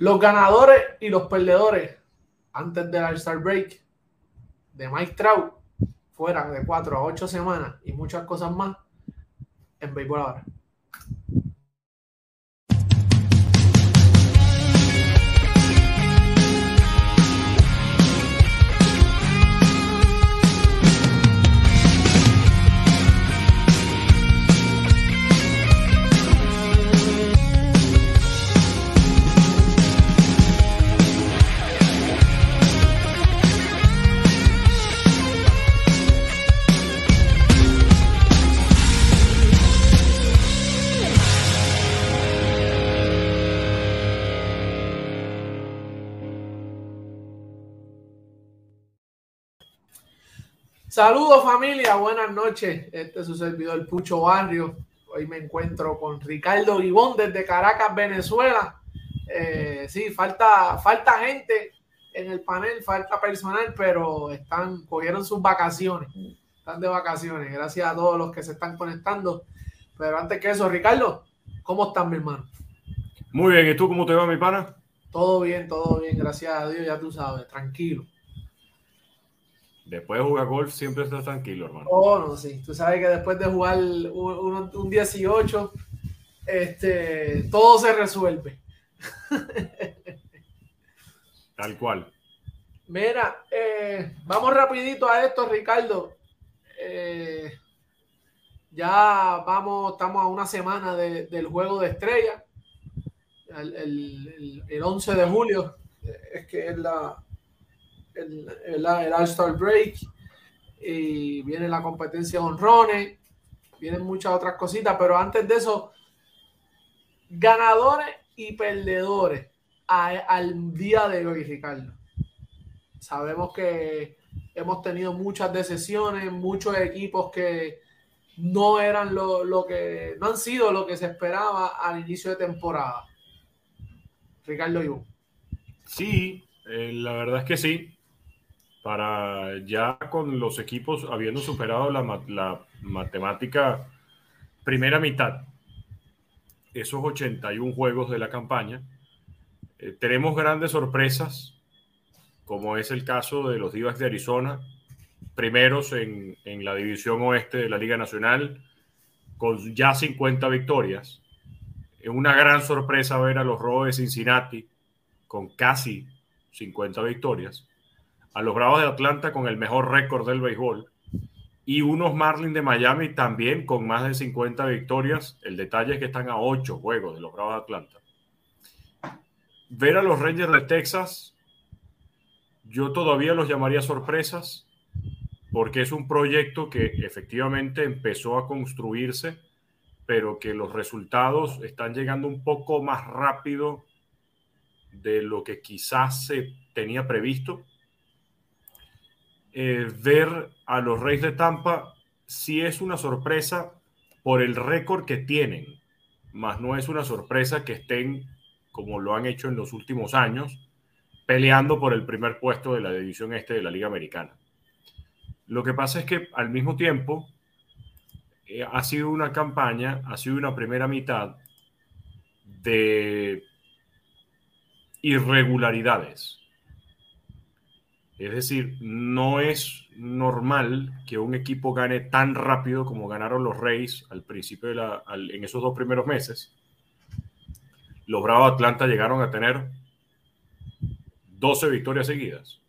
Los ganadores y los perdedores antes del All-Star Break de Mike Trout fueran de 4 a 8 semanas y muchas cosas más en béisbol ahora. Saludos familia, buenas noches. Este es su servidor Pucho Barrio. Hoy me encuentro con Ricardo Gibón desde Caracas, Venezuela. Eh, sí, falta, falta gente en el panel, falta personal, pero están, cogieron sus vacaciones. Están de vacaciones. Gracias a todos los que se están conectando. Pero antes que eso, Ricardo, ¿cómo están, mi hermano? Muy bien, ¿y tú cómo te va, mi pana? Todo bien, todo bien, gracias a Dios, ya tú sabes, tranquilo. Después de jugar golf siempre estás tranquilo, hermano. Oh, no, sí. Tú sabes que después de jugar un, un, 18, este, todo se resuelve. Tal cual. Mira, eh, vamos rapidito a esto, Ricardo. Eh, ya vamos, estamos a una semana del juego de estrella. El, el, el 11 de julio es que es la, el, el, All-Star Break y viene la competencia honrones, vienen muchas otras cositas, pero antes de eso, ganadores y perdedores al día de hoy, Ricardo. Sabemos que hemos tenido muchas decisiones, muchos equipos que no eran lo, lo, que, no han sido lo que se esperaba al inicio de temporada. Ricardo Ivo. Sí, eh, la verdad es que sí para ya con los equipos habiendo superado la, matemática primera mitad, esos 81 juegos de la campaña, eh, tenemos grandes sorpresas, como es el caso de los Divas de Arizona, primeros en, en la división oeste de la Liga Nacional, con ya 50 victorias. Es una gran sorpresa ver a los Rojos de Cincinnati con casi 50 victorias a los Bravos de Atlanta con el mejor récord del béisbol y unos Marlins de Miami también con más de 50 victorias. El detalle es que están a 8 juegos de los Bravos de Atlanta. Ver a los Rangers de Texas, yo todavía los llamaría sorpresas porque es un proyecto que efectivamente empezó a construirse, pero que los resultados están llegando un poco más rápido de lo que quizás se tenía previsto eh, ver a los Reyes de Tampa sí es una sorpresa por el récord que tienen, más no es una sorpresa que estén, como lo han hecho en los últimos años, peleando por el primer puesto de la división este de la Liga Americana. Lo que pasa es que al mismo tiempo eh, ha sido una campaña, ha sido una primera mitad de irregularidades es decir, no es normal que un equipo gane tan rápido como ganaron los Reyes al principio de la, en esos dos primeros meses. Los Bravos Atlanta llegaron a tener 12 victorias seguidas,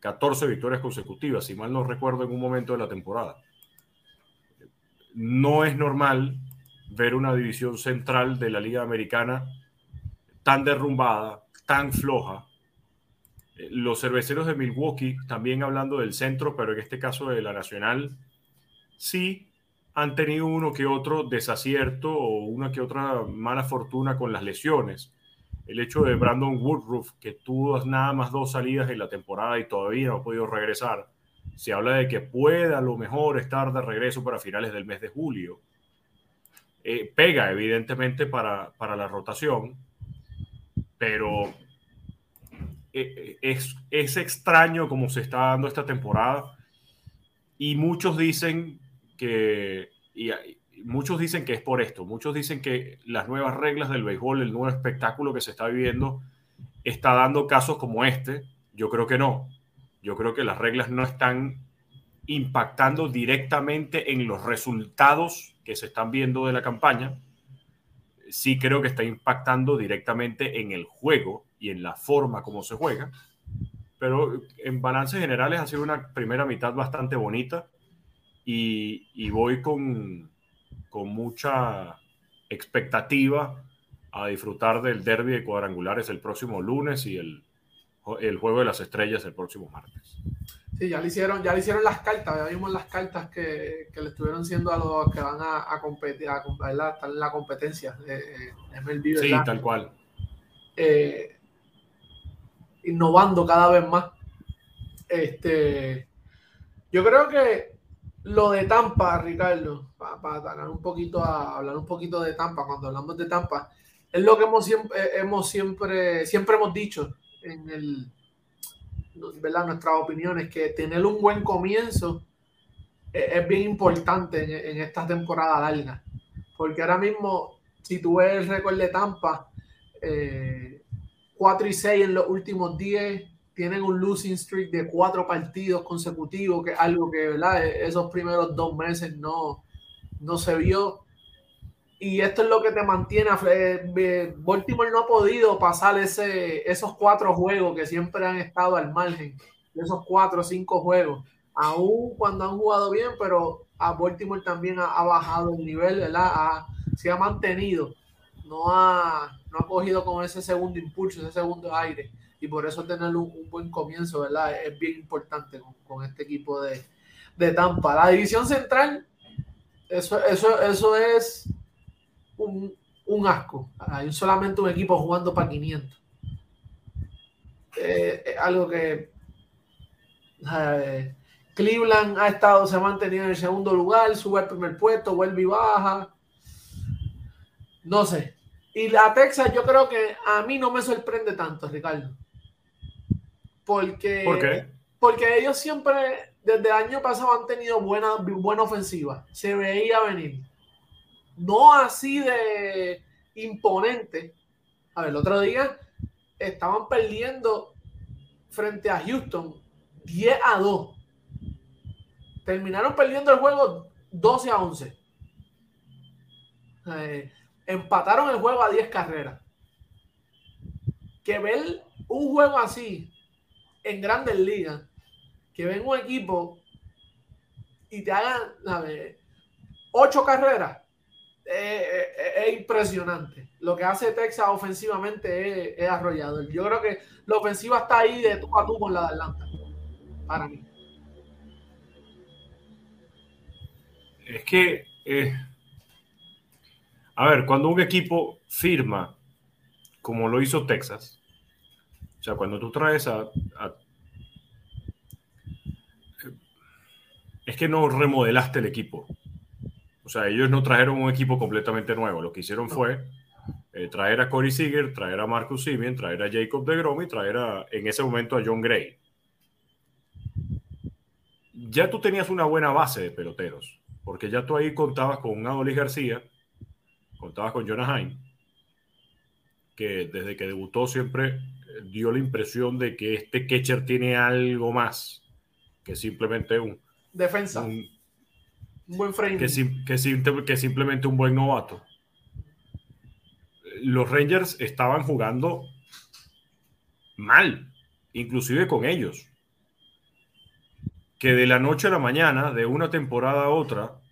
14 victorias consecutivas, si mal no recuerdo en un momento de la temporada. No es normal ver una división central de la Liga Americana tan derrumbada, tan floja, los cerveceros de Milwaukee, también hablando del centro, pero en este caso de la Nacional, sí han tenido uno que otro desacierto o una que otra mala fortuna con las lesiones. El hecho de Brandon Woodruff, que tuvo nada más dos salidas en la temporada y todavía no ha podido regresar, se habla de que puede a lo mejor estar de regreso para finales del mes de julio. Eh, pega, evidentemente, para, para la rotación, pero es, es extraño como se está dando esta temporada y muchos dicen que, y muchos dicen que es por esto, muchos dicen que las nuevas reglas del béisbol, el nuevo espectáculo que se está viviendo, está dando casos como este. Yo creo que no. Yo creo que las reglas no están impactando directamente en los resultados que se están viendo de la campaña. Sí creo que está impactando directamente en el juego y en la forma como se juega. Pero en balances generales ha sido una primera mitad bastante bonita y, voy con, con mucha expectativa a disfrutar del derby de cuadrangulares el próximo lunes y el, el juego de las estrellas el próximo martes. Sí, ya le hicieron, ya le hicieron las cartas, ya vimos las cartas que, que le estuvieron haciendo a los que van a, a competir, a, estar en la competencia de, MLB, Sí, tal cual. Eh, innovando cada vez más. Este, yo creo que lo de Tampa, Ricardo, para, un poquito a hablar un poquito de Tampa, cuando hablamos de Tampa, es lo que hemos siempre, eh, hemos siempre, siempre hemos dicho en el, ¿verdad? Nuestras opiniones, que tener un buen comienzo eh, es, bien importante en, esta temporada larga. Porque ahora mismo, si tú ves el récord de Tampa, 4 eh, y 6 en los últimos 10, tienen un losing streak de cuatro partidos consecutivos, que es algo que ¿verdad? E-, esos primeros dos meses no, no se vio. Y esto es lo que te mantiene. Eh, Baltimore no ha podido pasar ese, esos cuatro juegos que siempre han estado al margen, esos cuatro o cinco juegos, aún cuando han jugado bien, pero a Baltimore también ha, bajado el nivel, ¿verdad? se ha mantenido, no ha, no ha cogido con ese segundo impulso, ese segundo aire y por eso tener un, buen comienzo, ¿verdad? Es bien importante con, este equipo de, Tampa. La división central, eso, eso, eso es un, asco. Hay solamente un equipo jugando para 500. Eh, algo que eh, Cleveland ha estado, se ha mantenido en el segundo lugar, sube al primer puesto, vuelve y baja. No sé. Y la Texas, yo creo que a mí no me sorprende tanto, Ricardo. Porque, ¿Por qué? Porque ellos siempre, desde el año pasado, han tenido buena, buena ofensiva. Se veía venir. No así de imponente. A ver, el otro día estaban perdiendo frente a Houston 10 a 2. Terminaron perdiendo el juego 12 a 11. Eh, empataron el juego a 10 carreras. Que ver un juego así en grandes ligas que ven un equipo y te hagan ocho carreras, eh, eh, eh, es impresionante. Lo que hace Texas ofensivamente es, arrollador. Yo creo que la ofensiva está ahí de tú a tú con la de Atlanta, para mí. Es que, a ver, cuando un equipo firma, como lo hizo Texas, o sea, cuando tú traes a, Es que no remodelaste el equipo. O sea, ellos no trajeron un equipo completamente nuevo. Lo que hicieron fue eh, traer a Corey Seager, traer a Marcus Simeon, traer a Jacob de Grom y traer a, en ese momento a John Gray. Ya tú tenías una buena base de peloteros, porque ya tú ahí contabas con un Adolis García, contabas con Jonah Hine, que desde que debutó siempre dio la impresión de que este catcher tiene algo más que simplemente un defensa. Un, buen frame. Que, que, simplemente un buen novato. Los Rangers estaban jugando mal, inclusive con ellos. Que de la noche a la mañana, de una temporada a otra,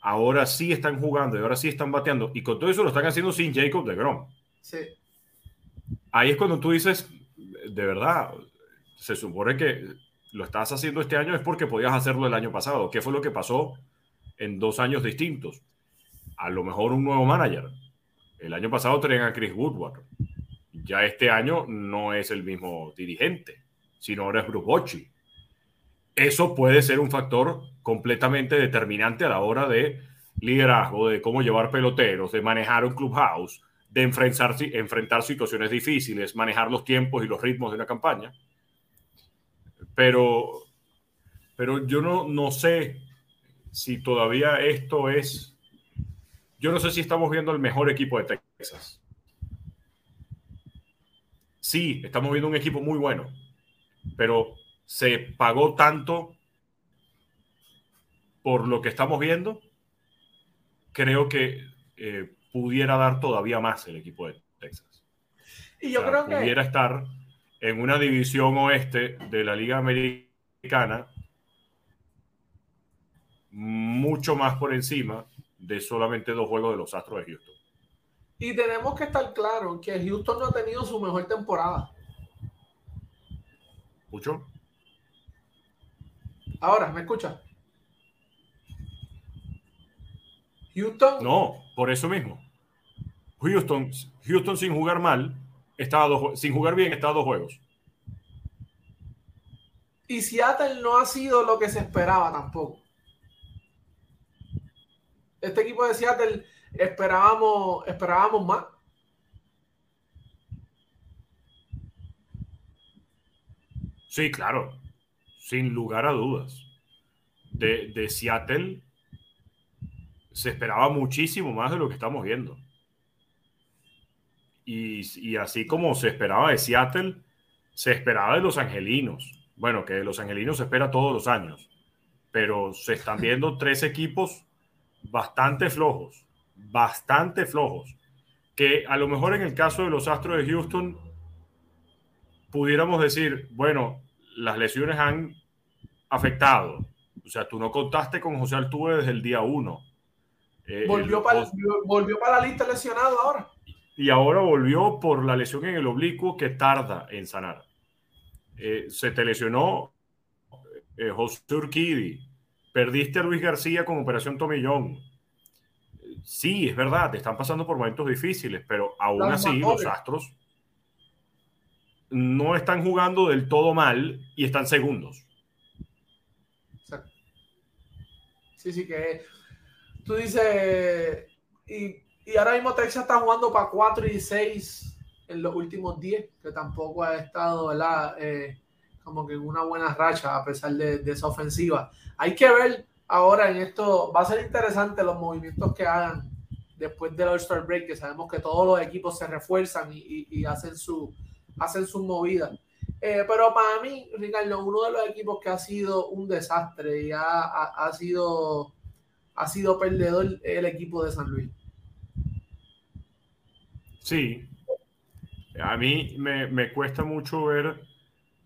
ahora sí están jugando y ahora sí están bateando. Y con todo eso lo están haciendo sin Jacob de Grom. Sí ahí es cuando tú dices, de verdad, se supone que lo estás haciendo este año es porque podías hacerlo el año pasado. ¿Qué fue lo que pasó en dos años distintos? A lo mejor un nuevo manager. El año pasado tenían a Chris Woodward. Ya este año no es el mismo dirigente, sino ahora es Bruce Bochy. Eso puede ser un factor completamente determinante a la hora de liderazgo, de cómo llevar peloteros, de manejar un clubhouse, de enfrentar, enfrentar situaciones difíciles, manejar los tiempos y los ritmos de una campaña. Pero, pero yo no, no sé si todavía esto es yo no sé si estamos viendo el mejor equipo de Texas. Sí, estamos viendo un equipo muy bueno, pero se pagó tanto por lo que estamos viendo. Creo que eh, pudiera dar todavía más el equipo de Texas. Y yo creo que pudiera estar en una división oeste de la Liga Americana mucho más por encima de solamente dos juegos de los Astros de Houston. Y tenemos que estar claros que Houston no ha tenido su mejor temporada. ¿Escucho? Ahora, ¿me escucha? Houston. No, por eso mismo. Houston, Houston sin jugar mal, estaba dos, sin jugar bien, estaba dos juegos. Y Seattle no ha sido lo que se esperaba tampoco. Este equipo de Seattle esperábamos, esperábamos más. Sí, claro, sin lugar a dudas. De, de Seattle se esperaba muchísimo más de lo que estamos viendo. Y, y, así como se esperaba de Seattle, se esperaba de los angelinos. Bueno, que de los angelinos se espera todos los años, pero se están viendo tres equipos bastante flojos, bastante flojos, que a lo mejor en el caso de los Astros de Houston pudiéramos decir, bueno, las lesiones han afectado. O sea, tú no contaste con José Altuve desde el día uno. Eh, volvió, para, volvió para la lista lesionado ahora. Y ahora volvió por la lesión en el oblicuo que tarda en sanar. Eh, se te lesionó eh, José Urquidi, Perdiste a Luis García con Operación Tomillón. Sí, es verdad, te están pasando por momentos difíciles, pero aún así los Astros no están jugando del todo mal y están segundos. Sí, sí, que tú dices, y, y, ahora mismo Texas está jugando para 4 y 6 en los últimos 10, que tampoco ha estado. Eh, como que en una buena racha a pesar de, de esa ofensiva. Hay que ver ahora en esto, va a ser interesante los movimientos que hagan después del All-Star Break, que sabemos que todos los equipos se refuerzan y, hacen su hacen sus movidas. Eh, pero para mí, Ricardo, uno de los equipos que ha sido un desastre y ha, sido, ha sido perdedor el equipo de San Luis. Sí, a mí me, me cuesta mucho ver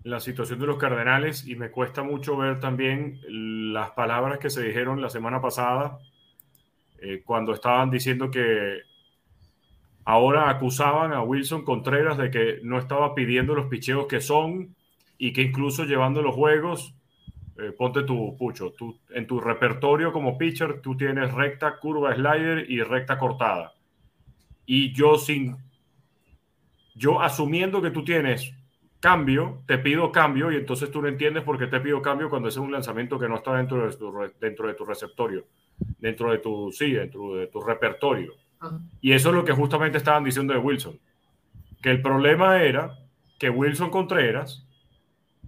la situación de los Cardenales y me cuesta mucho ver también las palabras que se dijeron la semana pasada eh, cuando estaban diciendo que ahora acusaban a Wilson Contreras de que no estaba pidiendo los picheos que son y que incluso llevando los juegos, eh, ponte tu pucho, tú, en tu repertorio como pitcher tú tienes recta, curva, slider y recta cortada. Y yo sin, yo asumiendo que tú tienes cambio, te pido cambio y entonces tú no entiendes por qué te pido cambio cuando es un lanzamiento que no está dentro de tu, dentro de tu receptorio, dentro de tu, sí, dentro de tu repertorio. Y eso es lo que justamente estaban diciendo de Wilson, que el problema era que Wilson Contreras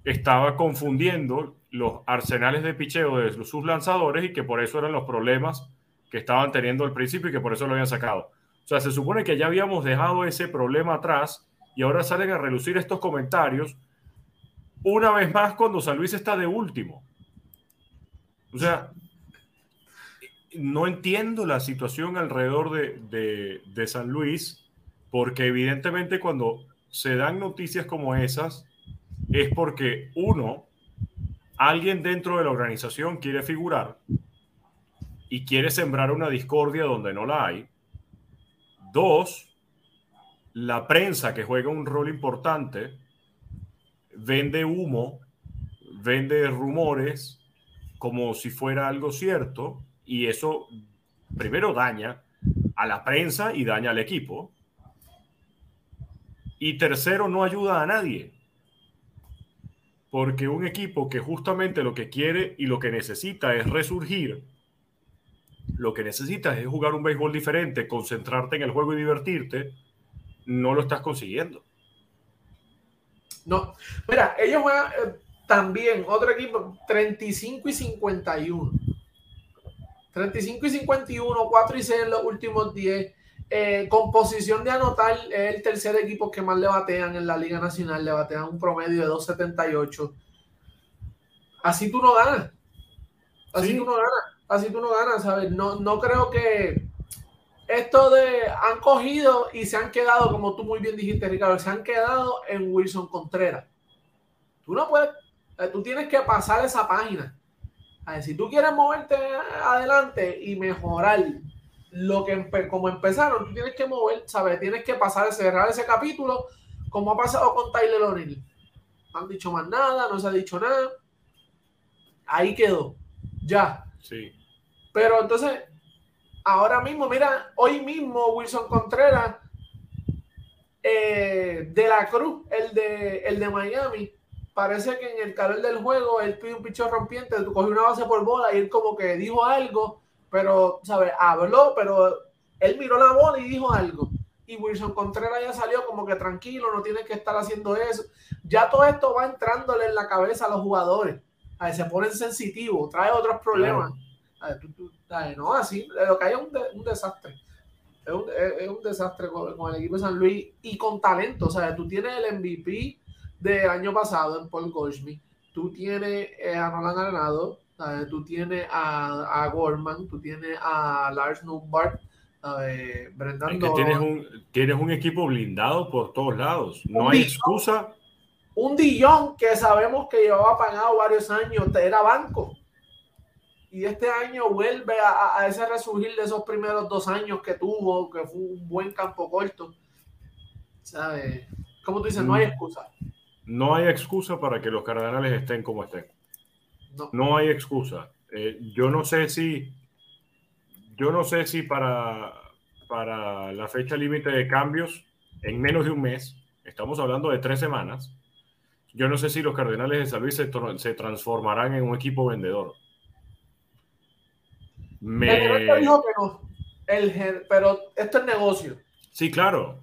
estaba confundiendo los arsenales de picheo de sus lanzadores y que por eso eran los problemas que estaban teniendo al principio y que por eso lo habían sacado. O sea, se supone que ya habíamos dejado ese problema atrás y ahora salen a relucir estos comentarios una vez más cuando San Luis está de último. O sea, no entiendo la situación alrededor de, de, San Luis, porque evidentemente cuando se dan noticias como esas, es porque uno, alguien dentro de la organización quiere figurar y quiere sembrar una discordia donde no la hay. Dos, la prensa que juega un rol importante vende humo, vende rumores como si fuera algo cierto y eso primero daña a la prensa y daña al equipo. Y tercero, no ayuda a nadie. Porque un equipo que justamente lo que quiere y lo que necesita es resurgir, lo que necesita es jugar un béisbol diferente, concentrarte en el juego y divertirte, no lo estás consiguiendo. No, mira, ellos juegan eh, también, otro equipo, 35 y 51. 35 y 51, 4 y 6 en los últimos 10. Eh, con posición de anotar, es el tercer equipo que más le batean en la Liga Nacional, le batean un promedio de 2.78. Así tú no ganas. Así tú no ganas. Así tú no ganas, ¿sabes? No, no creo que esto de han cogido y se han quedado, como tú muy bien dijiste, Ricardo, se han quedado en Wilson Contreras. Tú no puedes, eh, tú tienes que pasar esa página. A ver, si tú quieres moverte adelante y mejorar lo que como empezaron, tú tienes que mover, ¿sabes? Tienes que pasar, cerrar ese capítulo, como ha pasado con Tyler O'Neill. No han dicho más nada, no se ha dicho nada. Ahí quedó. Ya. Sí. Pero entonces, ahora mismo, mira, hoy mismo Wilson Contreras eh, de la Cruz, el de, el de Miami, parece que en el calor del juego él pide un picho rompiente, tú cogió una base por bola y él como que dijo algo, pero, ¿sabes? Habló, pero él miró la bola y dijo algo. Y Wilson Contreras ya salió como que tranquilo, no tiene que estar haciendo eso. Ya todo esto va entrándole en la cabeza a los jugadores. A ver, se ponen sensitivos, trae otros problemas. no, así, lo que hay es un, desastre. Es un, desastre con, el equipo de San Luis y con talento. O sea, tú tienes el MVP del año pasado en Paul Goldschmidt, tú tienes eh, a Nolan Arenado, tú tienes a, a, Gorman, tú tienes a Lars Numbart, Brendan es que tienes un, tienes un equipo blindado por todos lados. No hay excusa. Un Dillon que sabemos que llevaba pagado varios años, era banco. Y este año vuelve a, a, ese resurgir de esos primeros dos años que tuvo, que fue un buen campo corto. ¿Sabes? Como tú dices, no hay mm. excusa. No hay excusa para que los Cardenales estén como estén. No, hay excusa. Eh, yo no sé si, yo no sé si para, para la fecha límite de cambios, en menos de un mes, estamos hablando de tres semanas, yo no sé si los Cardenales de San Luis se, transformarán en un equipo vendedor. Me... dijo que no. pero esto es negocio. Sí, claro.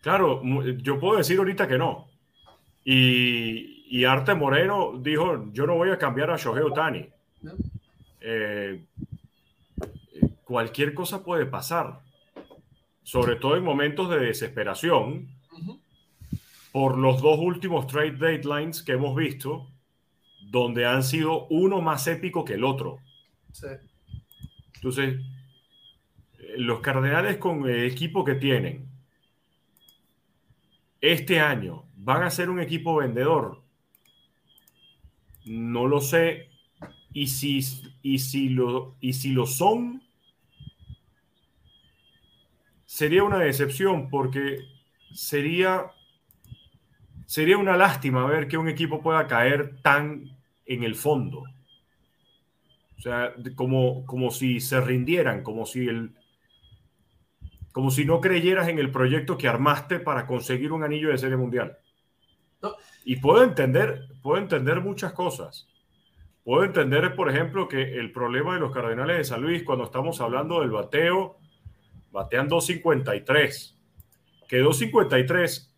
Claro, yo puedo decir ahorita que no. Y, Arte Moreno dijo, yo no voy a cambiar a Shohei Otani. Eh, cualquier cosa puede pasar, sobre todo en momentos de desesperación, por los dos últimos trade deadlines que hemos visto, donde han sido uno más épico que el otro. Entonces, los Cardenales con el equipo que tienen este año ¿Van a ser un equipo vendedor? No lo sé. Y si, y si, lo, y si lo son, sería una decepción porque sería, sería una lástima ver que un equipo pueda caer tan en el fondo. O sea, como, como si se rindieran, como si el, como si no creyeras en el proyecto que armaste para conseguir un anillo de serie mundial. Y puedo entender, puedo entender muchas cosas. Puedo entender, por ejemplo, que el problema de los Cardenales de San Luis, cuando estamos hablando del bateo, batean 253. Que 253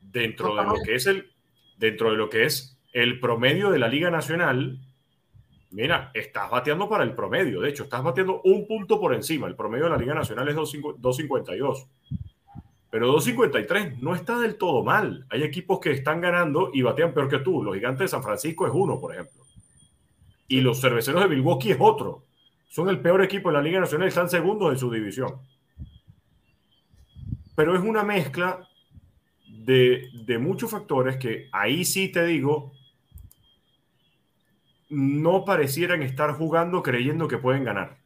dentro de lo que es el dentro de lo que es el promedio de la Liga Nacional, mira, estás bateando para el promedio. De hecho, estás bateando un punto por encima. El promedio de la Liga Nacional es 252. Pero 253 no está del todo mal. Hay equipos que están ganando y batean peor que tú. Los gigantes de San Francisco es uno, por ejemplo. Y los cerveceros de Milwaukee es otro. Son el peor equipo en la Liga Nacional están segundos en su división. Pero es una mezcla de, de muchos factores que ahí sí te digo, no parecieran estar jugando creyendo que pueden ganar.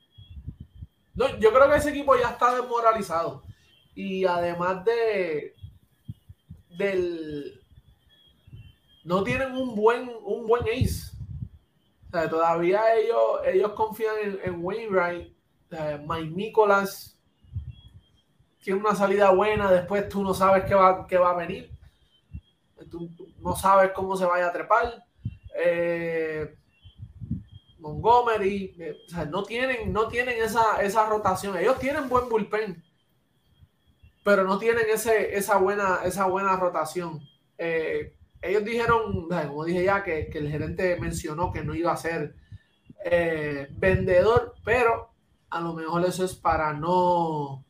No, yo creo que ese equipo ya está desmoralizado. Y además de del no tienen un buen un buen ace. todavía ellos, ellos confían en, en Wainwright, Mike Nicholas tiene una salida buena, después tú no sabes qué va, qué va a venir. Tú, no sabes cómo se vaya a trepar. Eh, Montgomery, eh, no tienen, no tienen esa, esa rotación. Ellos tienen buen bullpen pero no tienen ese, esa, buena, esa buena rotación. Eh, ellos dijeron, como dije ya, que, el gerente mencionó que no iba a ser eh, vendedor, pero a lo mejor eso es para no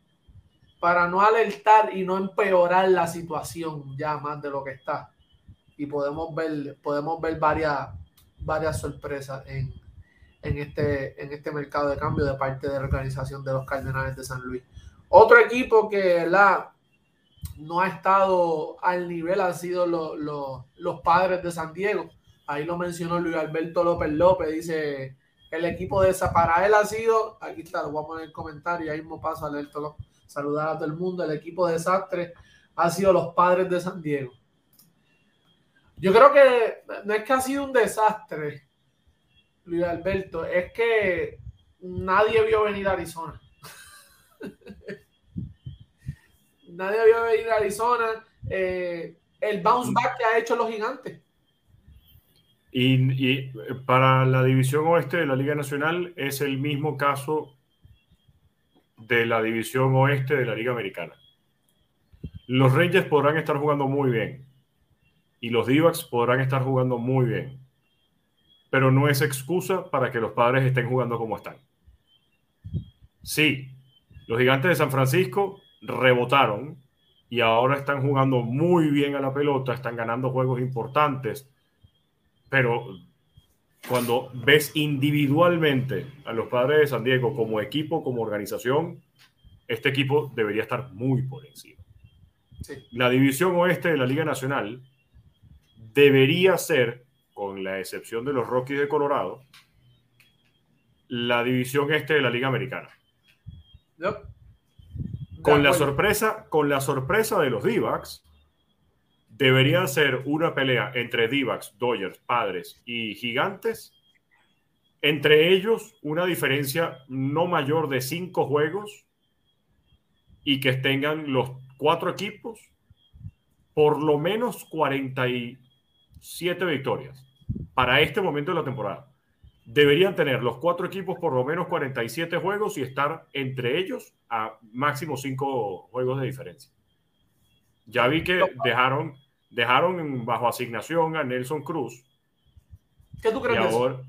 para no alertar y no empeorar la situación ya más de lo que está. Y podemos ver, podemos ver varias, varias sorpresas en, en, este, en este mercado de cambio de parte de la organización de los Cardenales de San Luis. Otro equipo que la, no ha estado al nivel han sido los padres de San Diego. Ahí lo mencionó Luis Alberto López López, dice el equipo de para él ha sido, aquí está, lo voy a poner en el comentario, ahí mismo paso a saludar a todo el mundo. El equipo de desastre ha sido los padres de San Diego. Yo creo que no es que ha sido un desastre, Luis Alberto, es que nadie vio venir a Arizona. nadie vio venir a Arizona. Eh, el bounce back que ha hecho los gigantes. Y, y, para la división oeste de la Liga Nacional es el mismo caso de la división oeste de la Liga Americana. Los Rangers podrán estar jugando muy bien y los d podrán estar jugando muy bien, pero no es excusa para que los padres estén jugando como están. Sí, los gigantes de San Francisco rebotaron y ahora están jugando muy bien a la pelota, están ganando juegos importantes, pero cuando ves individualmente a los padres de San Diego como equipo, como organización, este equipo debería estar muy por encima. La división oeste de la Liga Nacional debería ser, con la excepción de los Rockies de Colorado, la división este de la Liga Americana. Con la sorpresa, con la sorpresa de los d debería ser una pelea entre Divax, Dodgers, Padres y Gigantes. Entre ellos, una diferencia no mayor de cinco juegos y que tengan los cuatro equipos por lo menos 47 victorias para este momento de la temporada. Deberían tener los cuatro equipos por lo menos 47 juegos y estar entre ellos a máximo cinco juegos de diferencia. Ya vi que dejaron dejaron bajo asignación a Nelson Cruz. ¿Qué tú crees? ahora,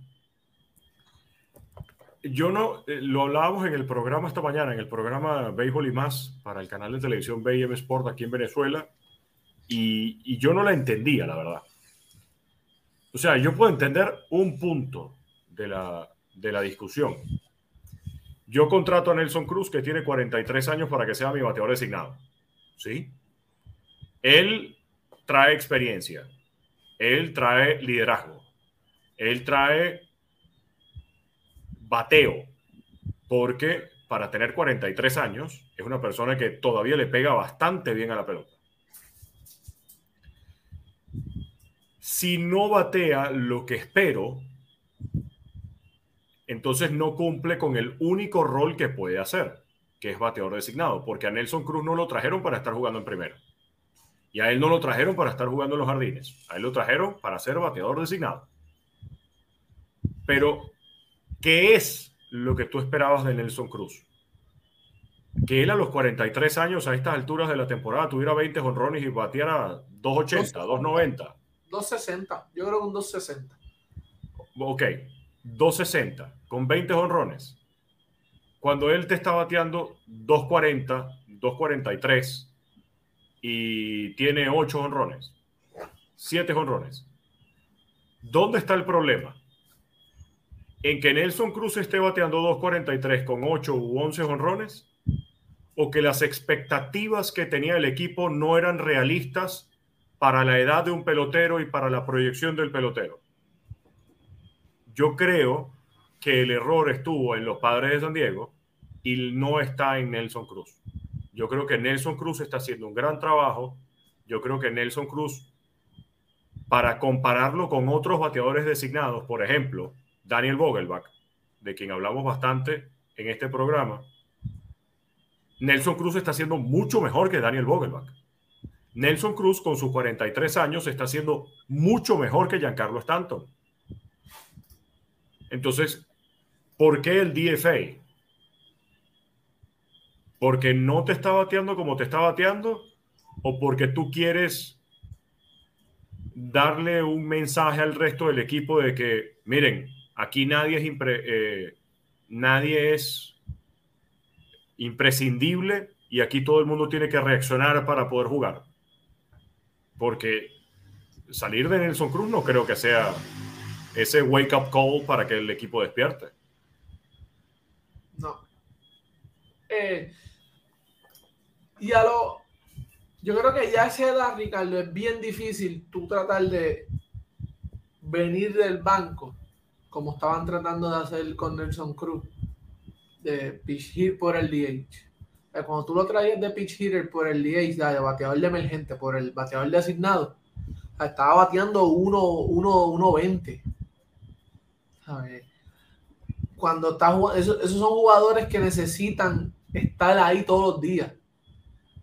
yo no, eh, lo hablábamos en el programa esta mañana, en el programa Béisbol y más, para el canal de televisión BM Sport aquí en Venezuela, y, y yo no la entendía, la verdad. O sea, yo puedo entender un punto de la, de la discusión. Yo contrato a Nelson Cruz, que tiene 43 años, para que sea mi bateador designado. ¿Sí? Él trae experiencia, él trae liderazgo, él trae bateo, porque para tener 43 años es una persona que todavía le pega bastante bien a la pelota. Si no batea lo que espero, entonces no cumple con el único rol que puede hacer, que es bateador designado, porque a Nelson Cruz no lo trajeron para estar jugando en primera. Y a él no lo trajeron para estar jugando en los jardines. A él lo trajeron para ser bateador designado. Pero, ¿qué es lo que tú esperabas de Nelson Cruz? Que él a los 43 años, a estas alturas de la temporada, tuviera 20 honrones y batiera 280, 290. 260. Yo creo que un 260. Ok, 260 con 20 honrones. Cuando él te está bateando 240, 243 y tiene ocho honrones, siete honrones. ¿Dónde está el problema? ¿En que Nelson Cruz esté bateando 2.43 con 8 u 11 honrones? ¿O que las expectativas que tenía el equipo no eran realistas para la edad de un pelotero y para la proyección del pelotero? Yo creo que el error estuvo en los padres de San Diego y no está en Nelson Cruz. Yo creo que Nelson Cruz está haciendo un gran trabajo. Yo creo que Nelson Cruz, para compararlo con otros bateadores designados, por ejemplo, Daniel Vogelbach, de quien hablamos bastante en este programa, Nelson Cruz está haciendo mucho mejor que Daniel Vogelbach. Nelson Cruz, con sus 43 años, está haciendo mucho mejor que Giancarlo Stanton. Entonces, ¿por qué el DFA? porque no te está bateando como te está bateando o porque tú quieres darle un mensaje al resto del equipo de que, miren, aquí nadie es, eh, nadie es imprescindible y aquí todo el mundo tiene que reaccionar para poder jugar. Porque salir de Nelson Cruz no creo que sea ese wake up call para que el equipo despierte. No. Eh, y a lo. Yo creo que ya a esa edad, Ricardo, es bien difícil tú tratar de venir del banco, como estaban tratando de hacer con Nelson Cruz, de pitch hit por el DH. cuando tú lo traías de pitch hitter por el DH, de bateador de emergente, por el bateador designado, estaba bateando 1-20. Cuando está esos, esos son jugadores que necesitan estar ahí todos los días.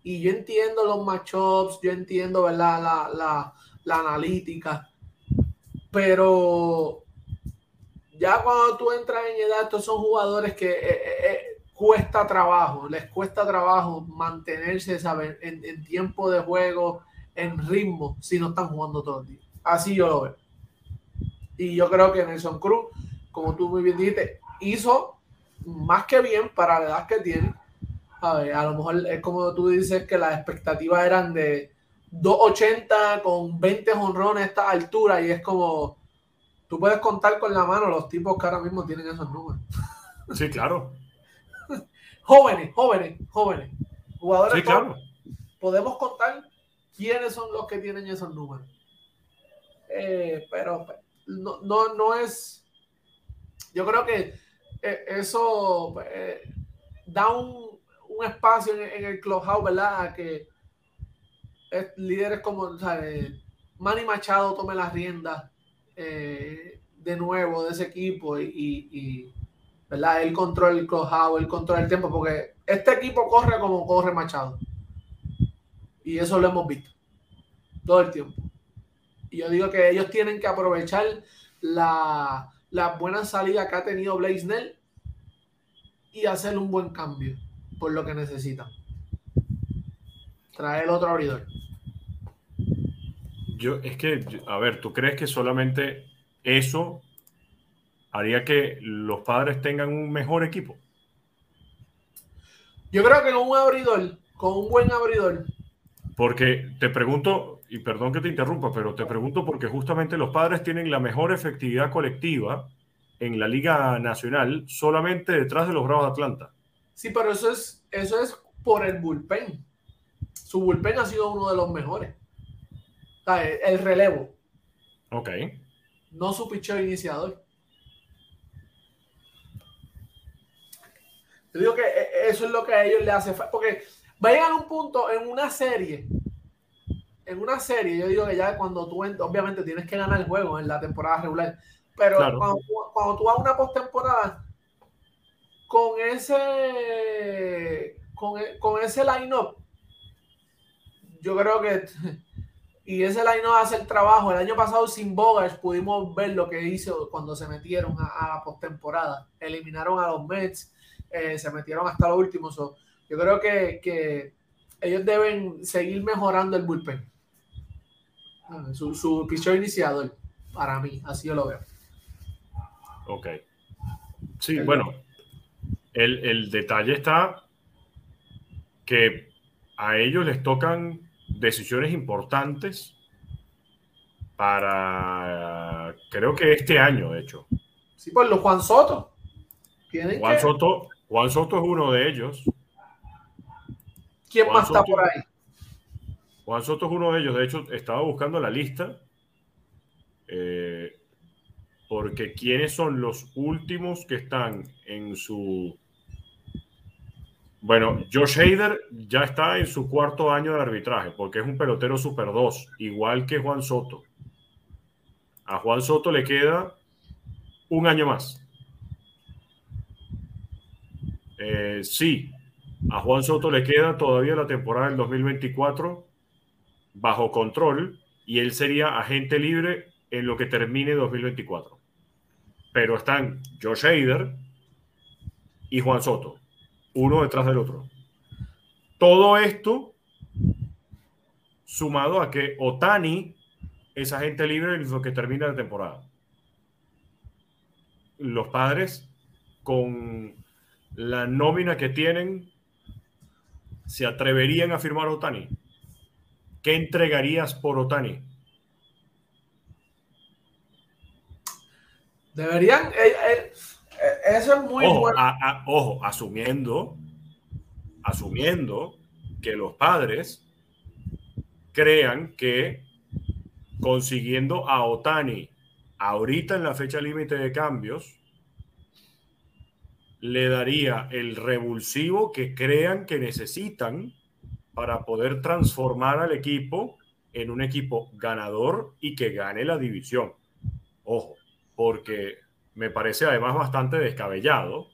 Y yo entiendo los matchups, yo entiendo ¿verdad? La, la, la analítica, pero ya cuando tú entras en edad, estos son jugadores que eh, eh, eh, cuesta trabajo, les cuesta trabajo mantenerse ¿saben? En, en, tiempo de juego, en ritmo, si no están jugando todo el día. Así yo lo veo. Y yo creo que Nelson Cruz, como tú muy bien dijiste, hizo más que bien para la edad que tiene. A, ver, a lo mejor es como tú dices que las expectativas eran de 2.80 con 20 honrones a esta altura y es como tú puedes contar con la mano los tipos que ahora mismo tienen esos números. Sí, claro. jóvenes, jóvenes, jóvenes. Jugadores sí, claro. Podemos contar quiénes son los que tienen esos números. Eh, pero no, no, no es. Yo creo que eh, eso eh, da un, un espacio en, en, el clubhouse, ¿verdad? A que líderes como ¿sabes? Manny Machado tome las riendas eh, de nuevo de ese equipo y, y ¿verdad? Él controla el clubhouse, él controla el tiempo, porque este equipo corre como corre Machado. Y eso lo hemos visto todo el tiempo. Y yo digo que ellos tienen que aprovechar la, la buena salida que ha tenido Blaisnell y hacer un buen cambio por lo que necesitan. Traer el otro abridor. Yo, es que, a ver, ¿tú crees que solamente eso haría que los padres tengan un mejor equipo? Yo creo que con un abridor, con un buen abridor. Porque te pregunto, y perdón que te interrumpa, pero te pregunto porque justamente los padres tienen la mejor efectividad colectiva en la Liga Nacional solamente detrás de los Bravos de Atlanta. Sí, pero eso es, eso es por el bullpen. Su bullpen ha sido uno de los mejores. El relevo. Ok. No su picheo iniciador. Yo digo que e, eso es lo que a ellos le hace falta. Porque va a llegar un punto en una serie en una serie, yo digo que ya cuando tú, obviamente tienes que ganar el juego en la temporada regular, pero cuando, cuando, tú vas a una postemporada, con ese, con, con ese line-up, yo creo que, y ese line-up hace el trabajo. El año pasado sin Bogart pudimos ver lo que hizo cuando se metieron a, la postemporada. Eliminaron a los Mets, eh, se metieron hasta los últimos. yo creo que, que ellos deben seguir mejorando el bullpen. Su, su pichón iniciador, para mí, así yo lo veo. Ok. Sí, bueno, el, el detalle está que a ellos les tocan decisiones importantes para, creo que este año, de hecho. Sí, pues los Juan Soto. Juan, Soto Juan Soto es uno de ellos. ¿Quién más está por ahí? Juan Soto es uno de ellos. De hecho, estaba buscando la lista. Eh, porque quiénes son los últimos que están en su... Bueno, Josh Hader ya está en su cuarto año de arbitraje, porque es un pelotero Super 2, igual que Juan Soto. A Juan Soto le queda un año más. Eh, sí, a Juan Soto le queda todavía la temporada del 2024 bajo control y él sería agente libre en lo que termine 2024. Pero están Josh Hader y Juan Soto, uno detrás del otro. Todo esto sumado a que Otani es agente libre en lo que termina la temporada. los padres con la nómina que tienen se atreverían a firmar Otani? ¿Qué entregarías por Otani? Deberían, eh, eh, eh, eso es muy ojo, bueno. ojo, asumiendo, asumiendo que los padres crean que consiguiendo a Otani ahorita en la fecha límite de cambios, le daría el revulsivo que crean que necesitan para poder transformar al equipo en un equipo ganador y que gane la división. Ojo, porque me parece además bastante descabellado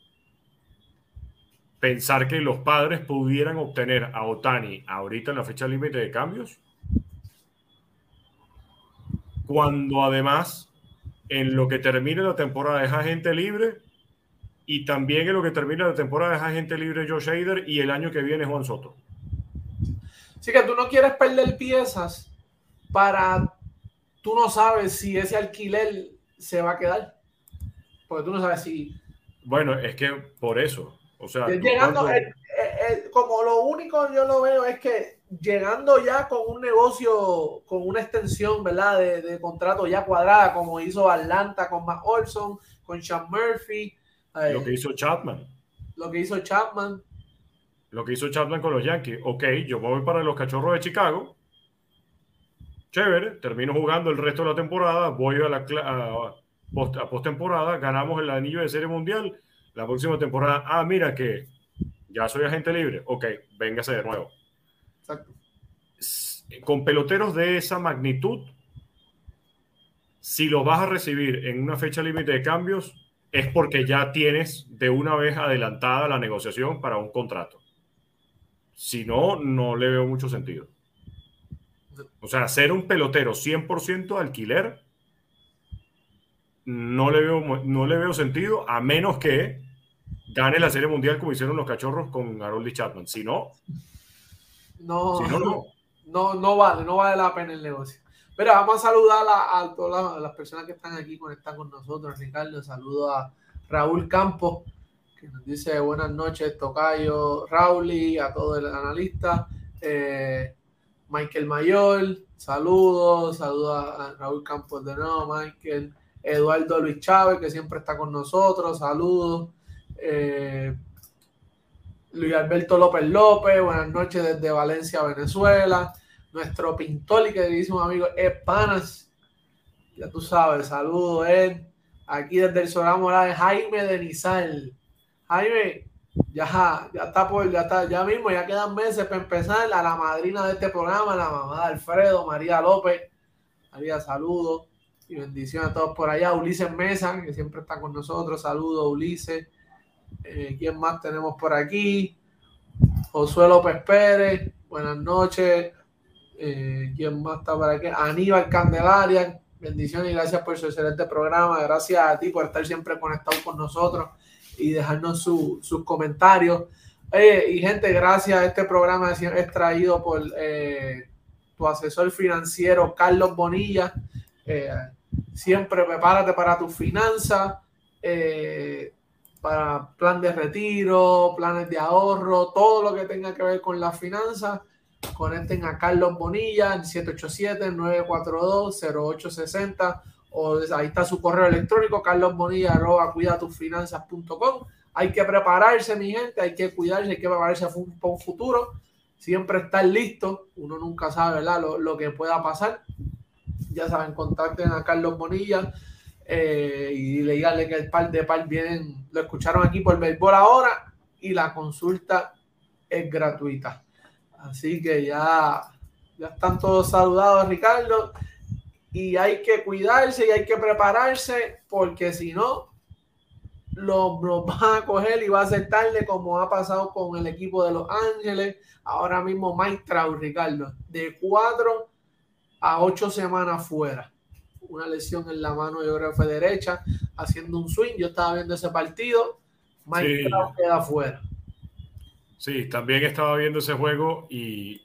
pensar que los padres pudieran obtener a Otani ahorita en la fecha límite de cambios, cuando además en lo que termine la temporada es agente libre y también en lo que termina la temporada es agente libre Josh Hader y el año que viene Juan Soto. Así que tú no quieres perder piezas para, tú no sabes si ese alquiler se va a quedar. Porque tú no sabes si... Bueno, es que por eso. O sea, llegando, eh, eh, eh, como lo único yo lo veo es que llegando ya con un negocio, con una extensión, ¿verdad? De, contrato ya cuadrada, como hizo Atlanta con Matt Olson, con Sean Murphy. lo que hizo Chapman. Lo que hizo Chapman. Lo que hizo Chapman con los Yankees. Ok, yo voy para los Cachorros de Chicago. Chévere, termino jugando el resto de la temporada, voy a la a, a postemporada, ganamos el anillo de serie mundial. La próxima temporada, ah, mira que ya soy agente libre. Ok, véngase de nuevo. Exacto. Con peloteros de esa magnitud, si los vas a recibir en una fecha límite de cambios, es porque ya tienes de una vez adelantada la negociación para un contrato. Si no, no le veo mucho sentido. O sea, ser un pelotero 100% alquiler, no le, veo, no le veo sentido a menos que gane la Serie Mundial como hicieron los cachorros con Harold Chapman. Si no, no, no, no, vale, no vale la pena el negocio. Pero vamos a saludar a, todas las, personas que están aquí conectadas con nosotros. Ricardo, saludo a Raúl Campos, que nos dice buenas noches, Tocayo, Raúl y a todos los analistas. Eh, Michael Mayor, saludos, saludos a Raúl Campos de nuevo, Michael, Eduardo Luis Chávez, que siempre está con nosotros, saludos. Eh, Luis Alberto López López, buenas noches desde Valencia, Venezuela. Nuestro pintor y queridísimo amigo Ed Panas, ya tú sabes, saludos Ed. Aquí desde el Solar Morales, Jaime de Nizal. Jaime, ya, está por, ya está, ya mismo, ya quedan meses para empezar. A la madrina de este programa, la mamá de Alfredo, María López. María, saludos y bendiciones a todos por allá. Ulises Mesa, que siempre está con nosotros. Saludos, Ulises. Eh, ¿Quién más tenemos por aquí? Josué López Pérez, buenas noches. Eh, ¿Quién más está por aquí? Aníbal Candelaria, bendiciones y gracias por su excelente programa. Gracias a ti por estar siempre conectado con nosotros y dejarnos sus comentarios. y gente, gracias este programa es traído por eh, tu asesor financiero Carlos Bonilla. siempre prepárate para tus finanzas para plan de retiro, planes de ahorro, todo lo que tenga que ver con las finanzas, conecten a Carlos Bonilla en 787-942-0860 o ahí está su correo electrónico carlosbonilla arroba cuidatusfinanzas.com. Hay que prepararse, mi gente, hay que cuidarse, hay que prepararse para un futuro. Siempre estar listo, uno nunca sabe ¿verdad? Lo, lo que pueda pasar. Ya saben, contacten a Carlos Bonilla eh, y díganle que el par de par vienen, lo escucharon aquí por Béisbol ahora y la consulta es gratuita. Así que ya, ya están todos saludados, Ricardo. Y hay que cuidarse y hay que prepararse porque si no, los, van a coger y va a ser tarde como ha pasado con el equipo de Los Ángeles. Ahora mismo Mike Trout, Ricardo, de cuatro a ocho semanas fuera una lesión en la mano, yo creo que fue derecha, haciendo un swing. Yo estaba viendo ese partido, Mike sí. queda afuera. Sí, también estaba viendo ese juego y,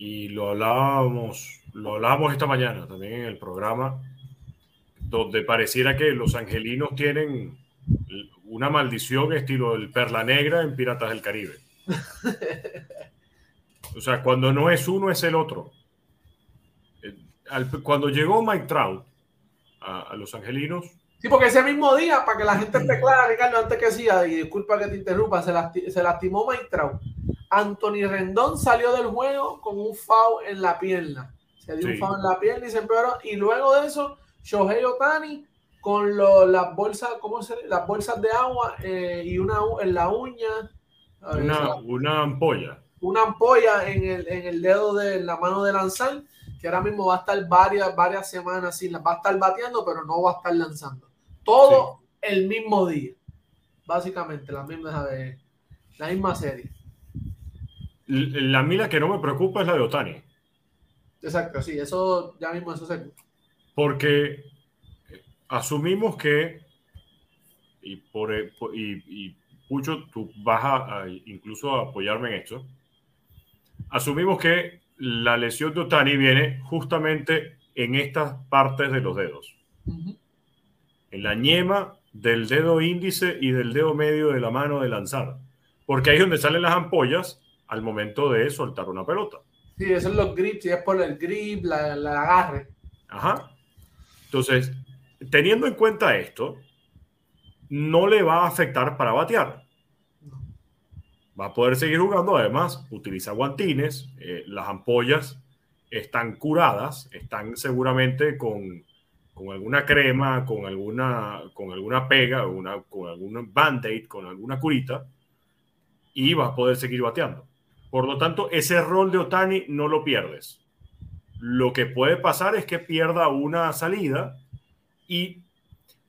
y lo hablábamos, lo hablábamos esta mañana también en el programa. donde pareciera que los angelinos tienen una maldición estilo el Perla Negra en Piratas del Caribe. O sea, cuando no es uno, es el otro. Eh, cuando llegó Mike Trout a, los angelinos. Sí, porque ese mismo día, para que la gente esté clara, Ricardo, antes que siga, y disculpa que te interrumpa, se, se lastimó Mike Trout. Anthony Rendón salió del juego con un foul en la pierna. Se dio un foul en la pierna y se empeoró. Y luego de eso, Shohei Otani con las bolsas, ¿cómo se Las bolsas de agua eh, y una en la uña. una, una, ampolla. Una ampolla en el, en el dedo de la mano de lanzar, que ahora mismo va a estar varias, varias semanas sin va a estar bateando, pero no va a estar lanzando. Todo el mismo día. Básicamente, la misma, la misma serie. La mila que no me preocupa es la de Otani. Exacto, sí, eso ya mismo eso se. Porque asumimos que, y, por, y, Pucho, tú vas a, incluso a apoyarme en esto, asumimos que la lesión de Otani viene justamente en estas partes de los dedos. En la ñema del dedo índice y del dedo medio de la mano de lanzar. Porque ahí es donde salen las ampollas al momento de soltar una pelota. Sí, esos son los grips, y es por el grip, la, la agarre. Ajá. Entonces, teniendo en cuenta esto, no le va a afectar para batear. Va a poder seguir jugando, además, utiliza guantines, eh, las ampollas están curadas, están seguramente con, alguna crema, con alguna, con alguna pega, una, con algún band-aid, con alguna curita, y va a poder seguir bateando. Por lo tanto, ese rol de Otani no lo pierdes. Lo que puede pasar es que pierda una salida y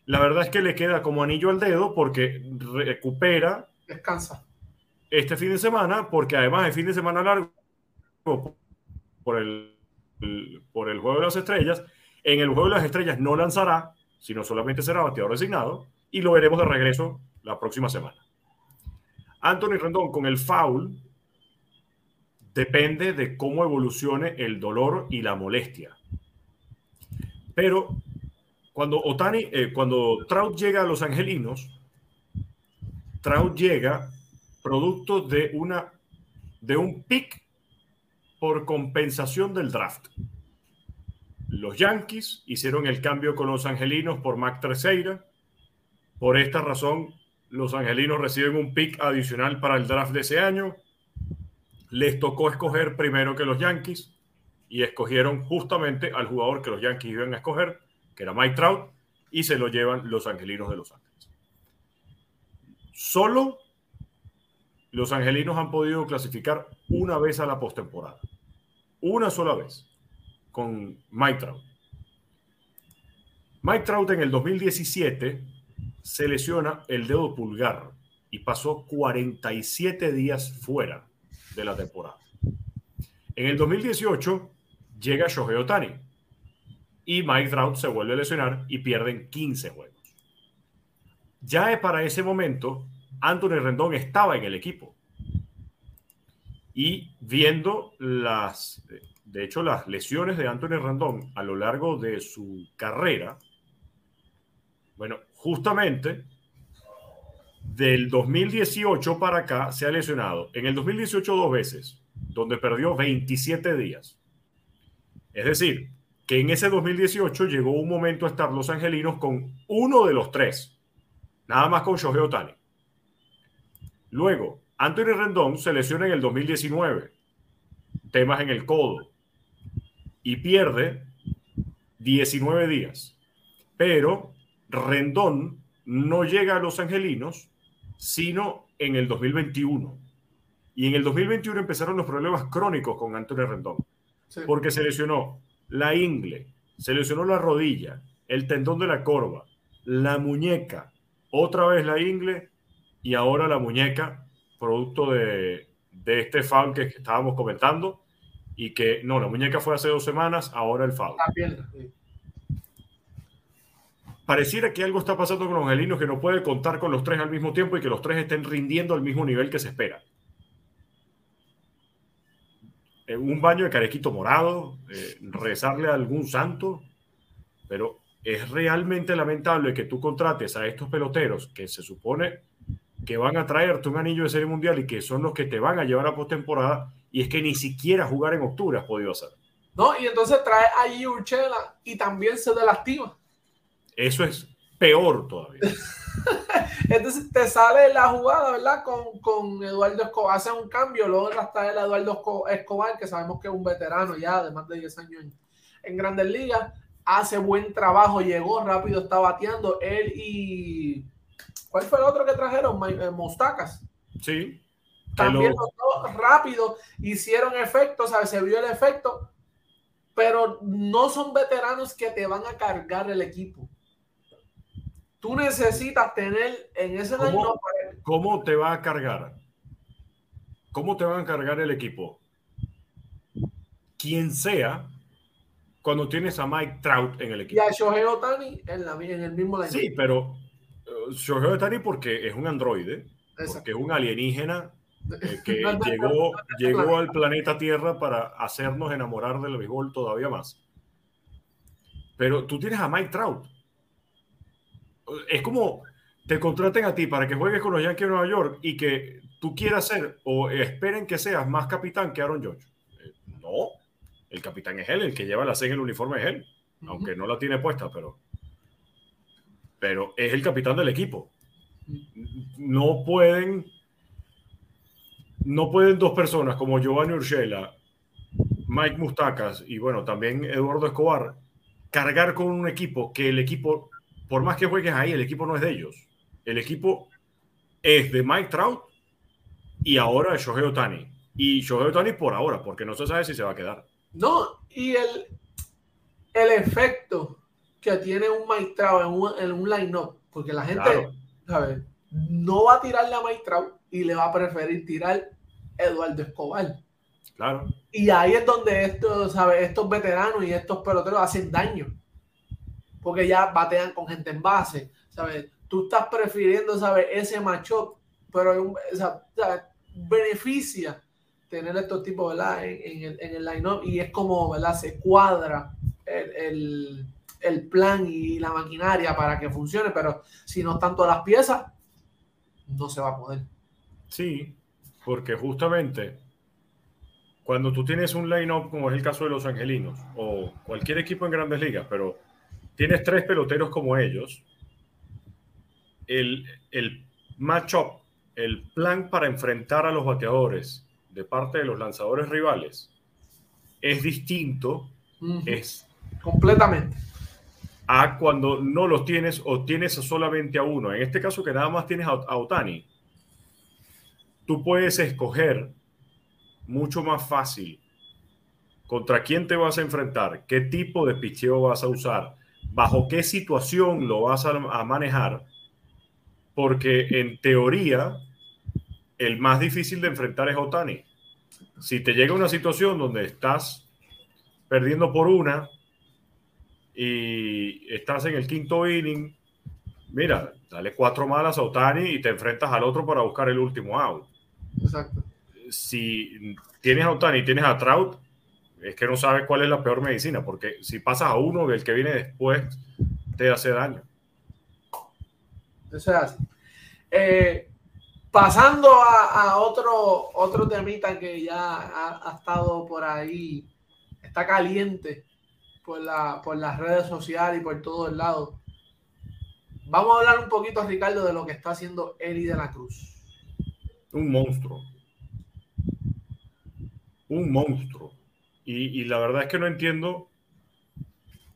la verdad es que le queda como anillo al dedo porque recupera. Descansa. Este fin de semana, porque además el fin de semana largo por el, por el Juego de las Estrellas. En el Juego de las Estrellas no lanzará, sino solamente será bateador designado y lo veremos de regreso la próxima semana. Anthony Rendón con el foul depende de cómo evolucione el dolor y la molestia. Pero cuando Otani, eh, cuando Trout llega a los Angelinos, Trout llega producto de una de un pick por compensación del draft. Los Yankees hicieron el cambio con los Angelinos por Mac Terceira. Por esta razón, los Angelinos reciben un pick adicional para el draft de ese año. Les tocó escoger primero que los Yankees y escogieron justamente al jugador que los Yankees iban a escoger, que era Mike Trout, y se lo llevan los Angelinos de Los Ángeles. Solo los Angelinos han podido clasificar una vez a la postemporada. Una sola vez con Mike Trout. Mike Trout en el 2017 se lesiona el dedo pulgar y pasó 47 días fuera de la temporada. En el 2018 llega Shohei Otani y Mike Trout se vuelve a lesionar y pierden 15 juegos. Ya para ese momento, Anthony Rendón estaba en el equipo. Y viendo las, de hecho, las lesiones de Anthony Rendón a lo largo de su carrera, bueno, justamente del 2018 para acá se ha lesionado. En el 2018 dos veces, donde perdió 27 días. Es decir, que en ese 2018 llegó un momento a estar los angelinos con uno de los tres, nada más con Shohei Otani. Luego, Anthony Rendón se lesiona en el 2019, temas en el codo, y pierde 19 días. Pero Rendón no llega a los angelinos, sino en el 2021. Y en el 2021 empezaron los problemas crónicos con Anthony Rendón, porque se lesionó la ingle, se lesionó la rodilla, el tendón de la corva, la muñeca, otra vez la ingle y ahora la muñeca, producto de, este foul que estábamos comentando y que no, la muñeca fue hace dos semanas, ahora el foul. Pareciera que algo está pasando con los angelinos que no puede contar con los tres al mismo tiempo y que los tres estén rindiendo al mismo nivel que se espera. un baño de carequito morado, eh, rezarle a algún santo, pero es realmente lamentable que tú contrates a estos peloteros que se supone que van a traerte un anillo de serie mundial y que son los que te van a llevar a postemporada y es que ni siquiera jugar en octubre has podido hacer. No, y entonces trae allí Urchela y también se delastima. Eso es peor todavía. entonces te sale la jugada, ¿verdad? Con, con Eduardo Escobar, hace un cambio, luego trae el Eduardo Escobar, que sabemos que es un veterano ya de más de 10 años en, en Grandes Ligas, hace buen trabajo, llegó rápido, está bateando. Él y. ¿Cuál fue el otro que trajeron? Eh, Mostacas. Sí. También lo... rápido, hicieron efecto, ¿sabes? Se vio el efecto, pero no son veteranos que te van a cargar el equipo. Tú necesitas tener en ese ¿Cómo, ¿Cómo te va a cargar? ¿Cómo te van a cargar el equipo? Quien sea, cuando tienes a Mike Trout en el equipo. Y a Shohei Otani en, la, en el mismo line. Sí, pero uh, Shohei Otani porque es un androide, porque es un alienígena eh, que llegó, llegó al planeta Tierra para hacernos enamorar del béisbol todavía más. Pero tú tienes a Mike Trout. Es como te contraten a ti para que juegues con los Yankees de Nueva York y que tú quieras ser o esperen que seas más capitán que Aaron George. Eh, no, el capitán es él, el que lleva la C en el uniforme es él, aunque no la tiene puesta, pero, pero es el capitán del equipo. No pueden, no pueden dos personas como Giovanni Urshela, Mike Mustacas y bueno, también Eduardo Escobar, cargar con un equipo que el equipo, por más que juegues ahí, el equipo no es de ellos. El equipo es de Mike Trout y ahora de Shohei Otani. Y Shohei Otani por ahora, porque no se sabe si se va a quedar. No, y el, el efecto que tiene un maestrado en un, en un line-up, porque la gente, No va a tirarle a maestrado y le va a preferir tirar Eduardo Escobar. Claro. Y ahí es donde estos, ¿sabes? estos veteranos y estos peloteros hacen daño. Porque ya batean con gente en base, ¿sabes? Tú estás prefiriendo, ¿sabes? Ese macho, pero o sea, beneficia tener estos tipos, ¿verdad? En, el, en el line-up y es como, ¿verdad? Se cuadra el, el, plan y la maquinaria para que funcione, pero si no están todas las piezas, no se va a poder. Sí, porque justamente cuando tú tienes un line-up, como es el caso de los Angelinos, o cualquier equipo en grandes ligas, pero tienes tres peloteros como ellos, el, el match-up, el plan para enfrentar a los bateadores de parte de los lanzadores rivales es distinto, es completamente a cuando no los tienes o tienes solamente a uno. En este caso que nada más tienes a, Otani, tú puedes escoger mucho más fácil contra quién te vas a enfrentar, qué tipo de picheo vas a usar, bajo qué situación lo vas a, a manejar, porque en teoría el más difícil de enfrentar es Otani. Si te llega una situación donde estás perdiendo por una y estás en el quinto inning, mira, dale cuatro malas a Otani y te enfrentas al otro para buscar el último out. Exacto. Si tienes a Otani y tienes a Trout, es que no sabes cuál es la peor medicina, porque si pasas a uno del que viene después, te hace daño. Eso es así. Eh, Pasando a, otro, otro temita que ya ha, estado por ahí, está caliente por, la, por las redes sociales y por todo el lado. Vamos a hablar un poquito, Ricardo, de lo que está haciendo Eli de la Cruz. Un monstruo. Un monstruo. Y, la verdad es que no entiendo.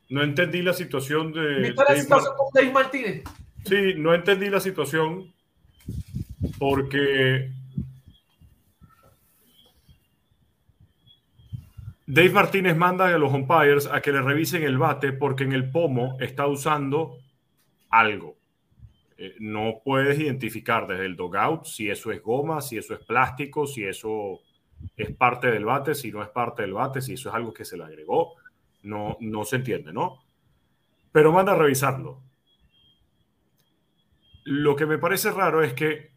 No entendí la situación de. ¿Viste la situación con Dave Martínez? Sí, no entendí la situación porque Dave Martínez manda a los umpires a que le revisen el bate porque en el pomo está usando algo. Eh, no puedes identificar desde el dogout si eso es goma, si eso es plástico, si eso es parte del bate, si no es parte del bate, si eso es algo que se le agregó. No, no se entiende, ¿no? Pero manda a revisarlo. Lo que me parece raro es que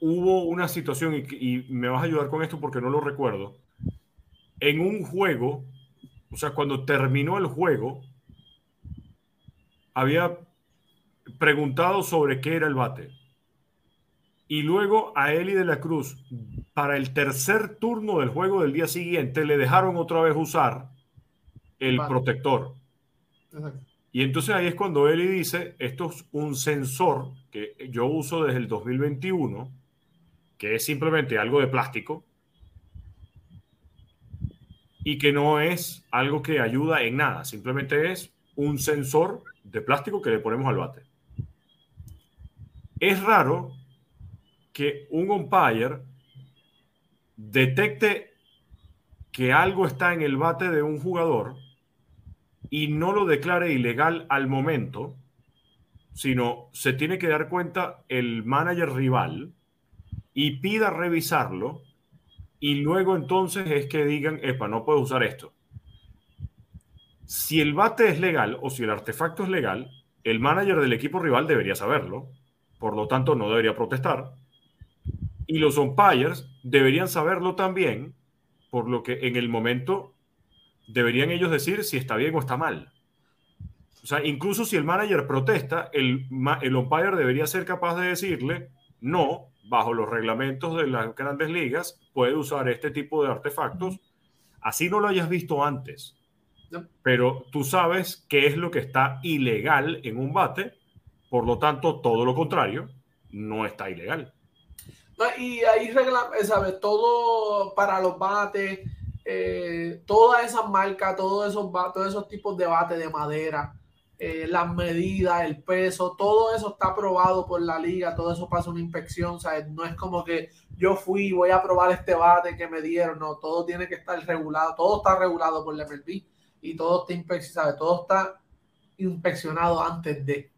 hubo una situación, y, me vas a ayudar con esto porque no lo recuerdo, en un juego o sea, cuando terminó el juego, había preguntado sobre qué era el bate. Y luego a Eli de la Cruz, para el tercer turno del juego del día siguiente, le dejaron otra vez usar el protector. Y entonces ahí es cuando Eli dice, esto es un sensor que yo uso desde el 2021, que es simplemente algo de plástico, y que no es algo que ayuda en nada, simplemente es un sensor de plástico que le ponemos al bate. Es raro que un umpire detecte que algo está en el bate de un jugador y no lo declare ilegal al momento, sino se tiene que dar cuenta el manager rival y pida revisarlo y luego entonces es que digan, epa, no puedo usar esto. Si el bate es legal o si el artefacto es legal, el manager del equipo rival debería saberlo, por lo tanto no debería protestar. Y los umpires deberían saberlo también, por lo que en el momento deberían ellos decir si está bien o está mal. O sea, incluso si el manager protesta, el, el umpire debería ser capaz de decirle, no, bajo los reglamentos de las grandes ligas, puede usar este tipo de artefactos, así no lo hayas visto antes. Pero tú sabes qué es lo que está ilegal en un bate, por lo tanto, todo lo contrario, no está ilegal. y ahí regla, ¿sabes? Todo para los bates, eh, todas esas marcas, todos esos, todos esos tipos de bates de madera, eh, las medidas, el peso, todo eso está aprobado por la liga, todo eso pasa una inspección, ¿sabes? No es como que yo fui y voy a probar este bate que me dieron, no, todo tiene que estar regulado, todo está regulado por la MLB y todo está inspeccionado, todo está inspeccionado antes de.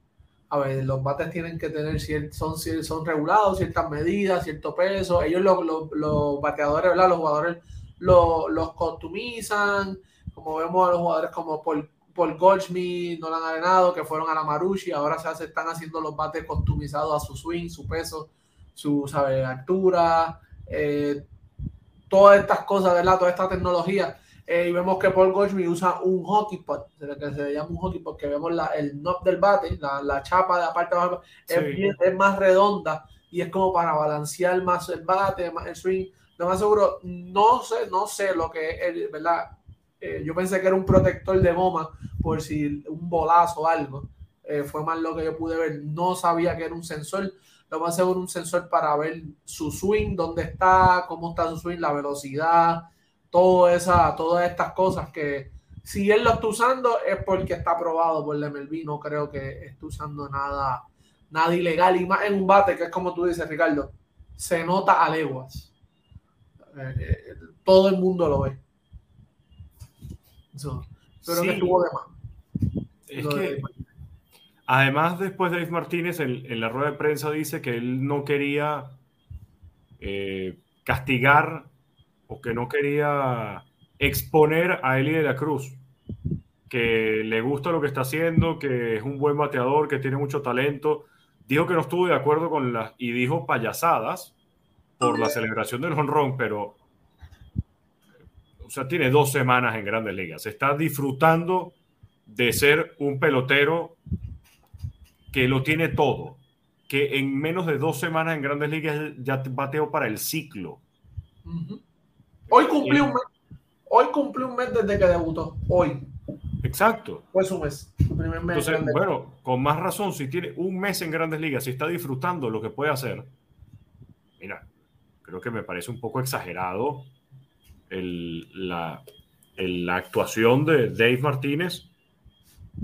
A ver, los bates tienen que tener, son, son regulados, ciertas medidas, cierto peso. Ellos, los, los, bateadores, ¿verdad? Los jugadores los costumizan, como vemos a los jugadores como Paul, Paul Goldschmidt, Nolan Arenado, que fueron a la Marushi, ahora se están haciendo los bates customizados a su swing, su peso, su ¿sabe? altura, eh, todas estas cosas, ¿verdad? Toda esta tecnología eh, y vemos que Paul Goldschmidt usa un hockey pot, que se llama un hockey pot, que vemos la, el knob del bate, la, la chapa de la parte de abajo, es, más redonda y es como para balancear más el bate, más el swing. Lo más seguro, no sé, no sé lo que es, ¿verdad? Eh, yo pensé que era un protector de goma por si un bolazo o algo. Eh, fue más lo que yo pude ver. No sabía que era un sensor. Lo más seguro un sensor para ver su swing, dónde está, cómo está su swing, la velocidad, esa, todas estas cosas que si él lo está usando es porque está aprobado por el MLB, no creo que esté usando nada, nada ilegal y más en un bate que es como tú dices Ricardo, se nota a leguas. Eh, todo el mundo lo ve. Pero que estuvo de más. Es que, además, después Dave Martínez en, la rueda de prensa dice que él no quería eh, castigar o que no quería exponer a Eli de la Cruz, que le gusta lo que está haciendo, que es un buen bateador, que tiene mucho talento. Dijo que no estuvo de acuerdo con las y dijo payasadas por la celebración del honrón, pero o sea, tiene dos semanas en Grandes Ligas. Está disfrutando de ser un pelotero que lo tiene todo, que en menos de dos semanas en Grandes Ligas ya bateó para el ciclo. Hoy cumplí un mes. Hoy un mes desde que debutó. Hoy. Exacto. Fue su mes. Entonces, bueno, con más razón, si tiene un mes en grandes ligas, si está disfrutando lo que puede hacer, mira, creo que me parece un poco exagerado la, la actuación de Dave Martínez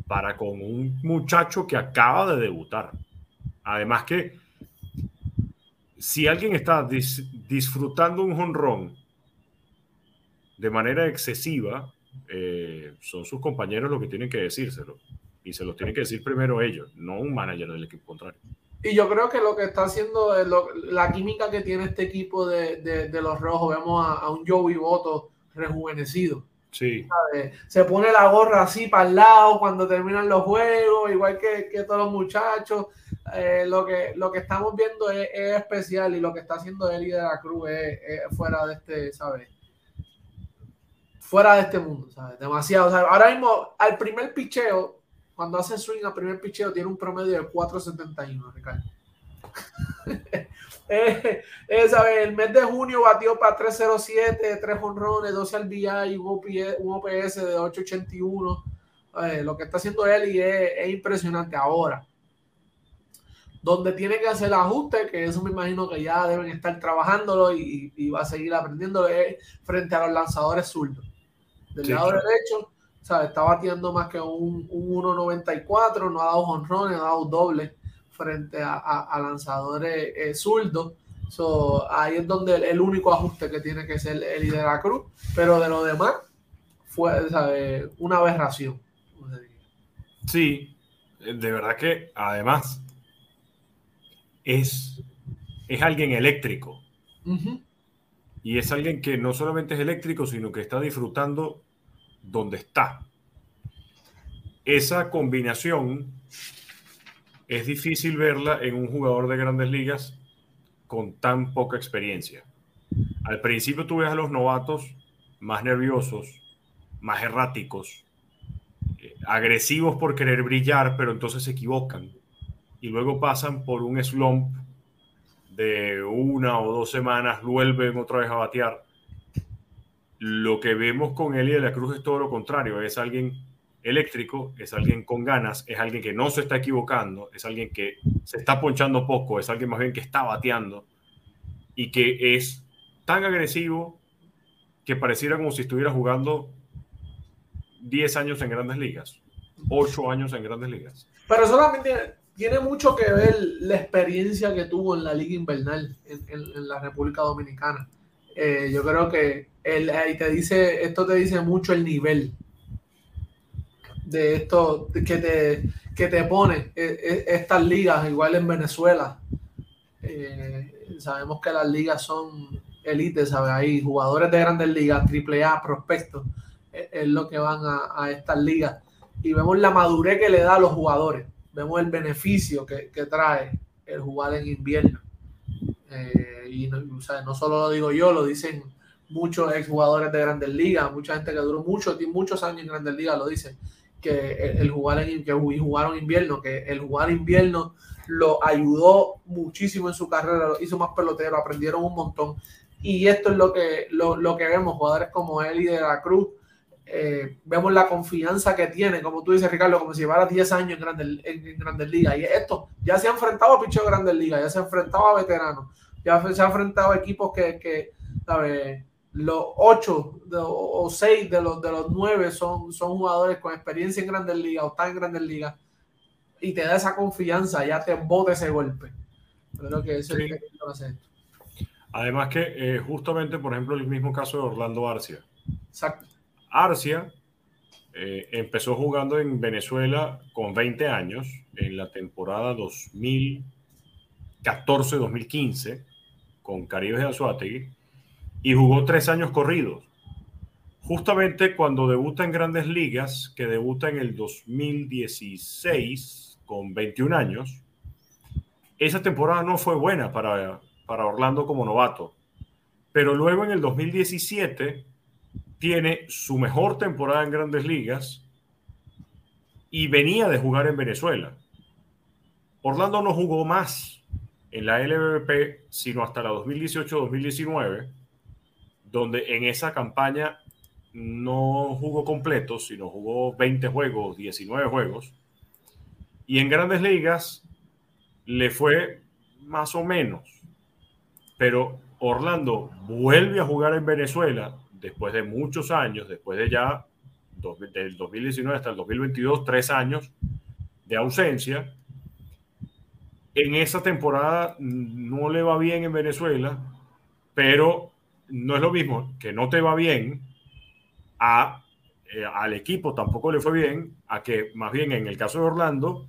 para con un muchacho que acaba de debutar. Además que si alguien está disfrutando un jonrón de manera excesiva, eh, son sus compañeros los que tienen que decírselo. Y se lo tienen que decir primero ellos, no un manager del equipo contrario. Y yo creo que lo que está haciendo, la química que tiene este equipo de, los rojos, vemos a, un Joey Boto rejuvenecido. Sí. Se pone la gorra así para el lado cuando terminan los juegos, igual que, todos los muchachos. Eh, lo, que, lo que estamos viendo es, especial y lo que está haciendo Eli de la Cruz es, fuera de este, ¿sabes? fuera de este mundo, ¿sabes? Demasiado. ahora mismo, al primer picheo, cuando hace swing al primer picheo, tiene un promedio de 4.71, Ricardo. eh, eh. El mes de junio batió para 3.07, 3 honrones, 12 al y un OPS, de 8.81. Eh, lo que está haciendo él y es, impresionante ahora. Donde tiene que hacer ajuste, que eso me imagino que ya deben estar trabajándolo y, va a seguir aprendiendo, es frente a los lanzadores zurdos. Del lado derecho, ¿sabes? está batiendo más que un, 1.94, no ha dado honrones, no ha dado doble frente a, lanzadores eh, zurdos. ahí es donde el, único ajuste que tiene que ser el de la Cruz, pero de lo demás fue ¿sabes? una aberración. Sí, de verdad que además es, es alguien eléctrico. Y es alguien que no solamente es eléctrico, sino que está disfrutando donde está. Esa combinación es difícil verla en un jugador de grandes ligas con tan poca experiencia. Al principio tú ves a los novatos más nerviosos, más erráticos, eh, agresivos por querer brillar, pero entonces se equivocan. Y luego pasan por un slump de una o dos semanas, vuelven otra vez a batear lo que vemos con Eli de la Cruz es todo lo contrario, es alguien eléctrico, es alguien con ganas, es alguien que no se está equivocando, es alguien que se está ponchando poco, es alguien más bien que está bateando y que es tan agresivo que pareciera como si estuviera jugando 10 años en grandes ligas, 8 años en grandes ligas. Pero solamente tiene, mucho que ver la experiencia que tuvo en la liga invernal en la República Dominicana. Eh, yo creo que él ahí te dice, esto te dice mucho el nivel de esto que te, que te pone eh, eh, estas ligas, igual en Venezuela. sabemos que las ligas son élites, ¿sabes? Jugadores de grandes ligas, triple A, prospectos, es, lo que van a, a, estas ligas. Y vemos la madurez que le da a los jugadores, vemos el beneficio que, que trae el jugar en invierno. Eh, y no, no, solo lo digo yo, lo dicen muchos exjugadores de grandes ligas, mucha gente que duró mucho, muchos años en grandes ligas lo dicen, que el, jugar en que jugaron invierno, que el jugar invierno lo ayudó muchísimo en su carrera, lo hizo más pelotero, aprendieron un montón. Y esto es lo que, lo, lo que vemos, jugadores como él y de la Cruz, eh, vemos la confianza que tiene, como tú dices, Ricardo, como si llevara 10 años en Grandes, en, grandes Ligas. Y esto ya se ha enfrentado a pichos de Grandes Ligas, ya se ha enfrentado a veteranos, ya se ha enfrentado a equipos que, que ¿sabes? los 8 o 6 de los, de los 9 son, son jugadores con experiencia en Grandes Ligas o están en Grandes Ligas y te da esa confianza, ya te bota ese golpe. Creo que eso es lo que hace esto. Además que eh, justamente, por ejemplo, el mismo caso de Orlando Arcia. Exacto Arcia eh, empezó jugando en Venezuela con 20 años en la temporada 2014-2015 con Caribe de Azuategui y jugó tres años corridos. Justamente cuando debuta en grandes ligas, que debuta en el 2016 con 21 años, esa temporada no fue buena para, para Orlando como novato. Pero luego en el 2017 tiene su mejor temporada en grandes ligas y venía de jugar en Venezuela. Orlando no jugó más en la LVP sino hasta la 2018-2019, donde en esa campaña no jugó completo, sino jugó 20 juegos, 19 juegos. Y en grandes ligas le fue más o menos. Pero Orlando vuelve a jugar en Venezuela después de muchos años, después de ya del 2019 hasta el 2022, tres años de ausencia. En esa temporada no le va bien en Venezuela, pero no es lo mismo que no te va bien a, eh, al equipo tampoco le fue bien, a que más bien en el caso de Orlando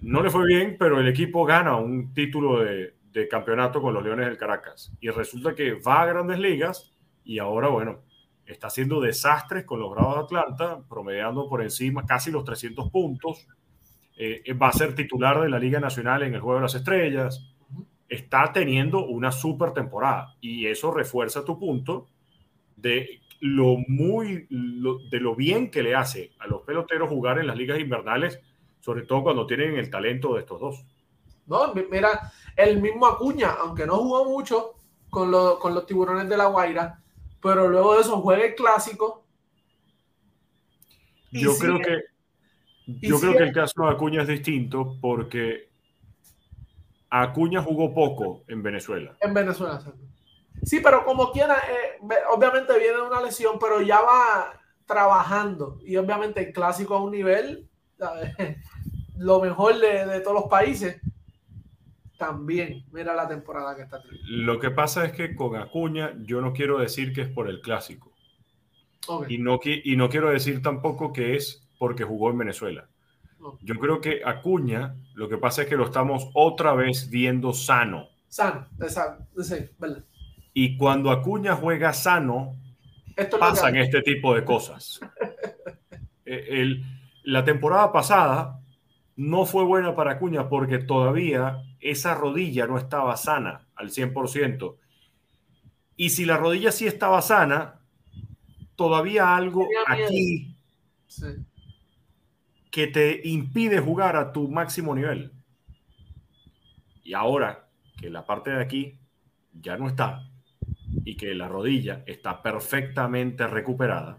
no le fue bien, pero el equipo gana un título de, de campeonato con los Leones del Caracas. Y resulta que va a grandes ligas y ahora, bueno, está haciendo desastres con los Bravos de Atlanta, promediando por encima casi los 300 puntos. Eh, va a ser titular de la Liga Nacional en el Juego de las Estrellas. Está teniendo una super temporada y eso refuerza tu punto de lo muy de lo bien que le hace a los peloteros jugar en las ligas invernales, sobre todo cuando tienen el talento de estos dos. No, mira, el mismo Acuña, aunque no jugó mucho con, con los tiburones de la Guaira, pero luego de eso juega el clásico. Yo creo que yo creo que el caso de Acuña es distinto porque Acuña jugó poco en Venezuela. En Venezuela, sí. pero como quiera, eh, obviamente viene una lesión, pero ya va trabajando. Y obviamente el clásico a un nivel, lo mejor de, todos los países. También, mira la temporada que está teniendo. Lo que pasa es que con Acuña, yo no quiero decir que es por el clásico. Y, no, y no quiero decir tampoco que es porque jugó en Venezuela. Yo creo que Acuña, lo que pasa es que lo estamos otra vez viendo sano. Sano, exacto. Sí, ¿verdad? Y cuando Acuña juega sano, pasan este tipo de cosas. Eh, el, la temporada pasada no fue buena para Acuña porque todavía esa rodilla no estaba sana al 100%. Y si la rodilla sí estaba sana, todavía algo aquí sí que te impide jugar a tu máximo nivel. Y ahora que la parte de aquí ya no está y que la rodilla está perfectamente recuperada,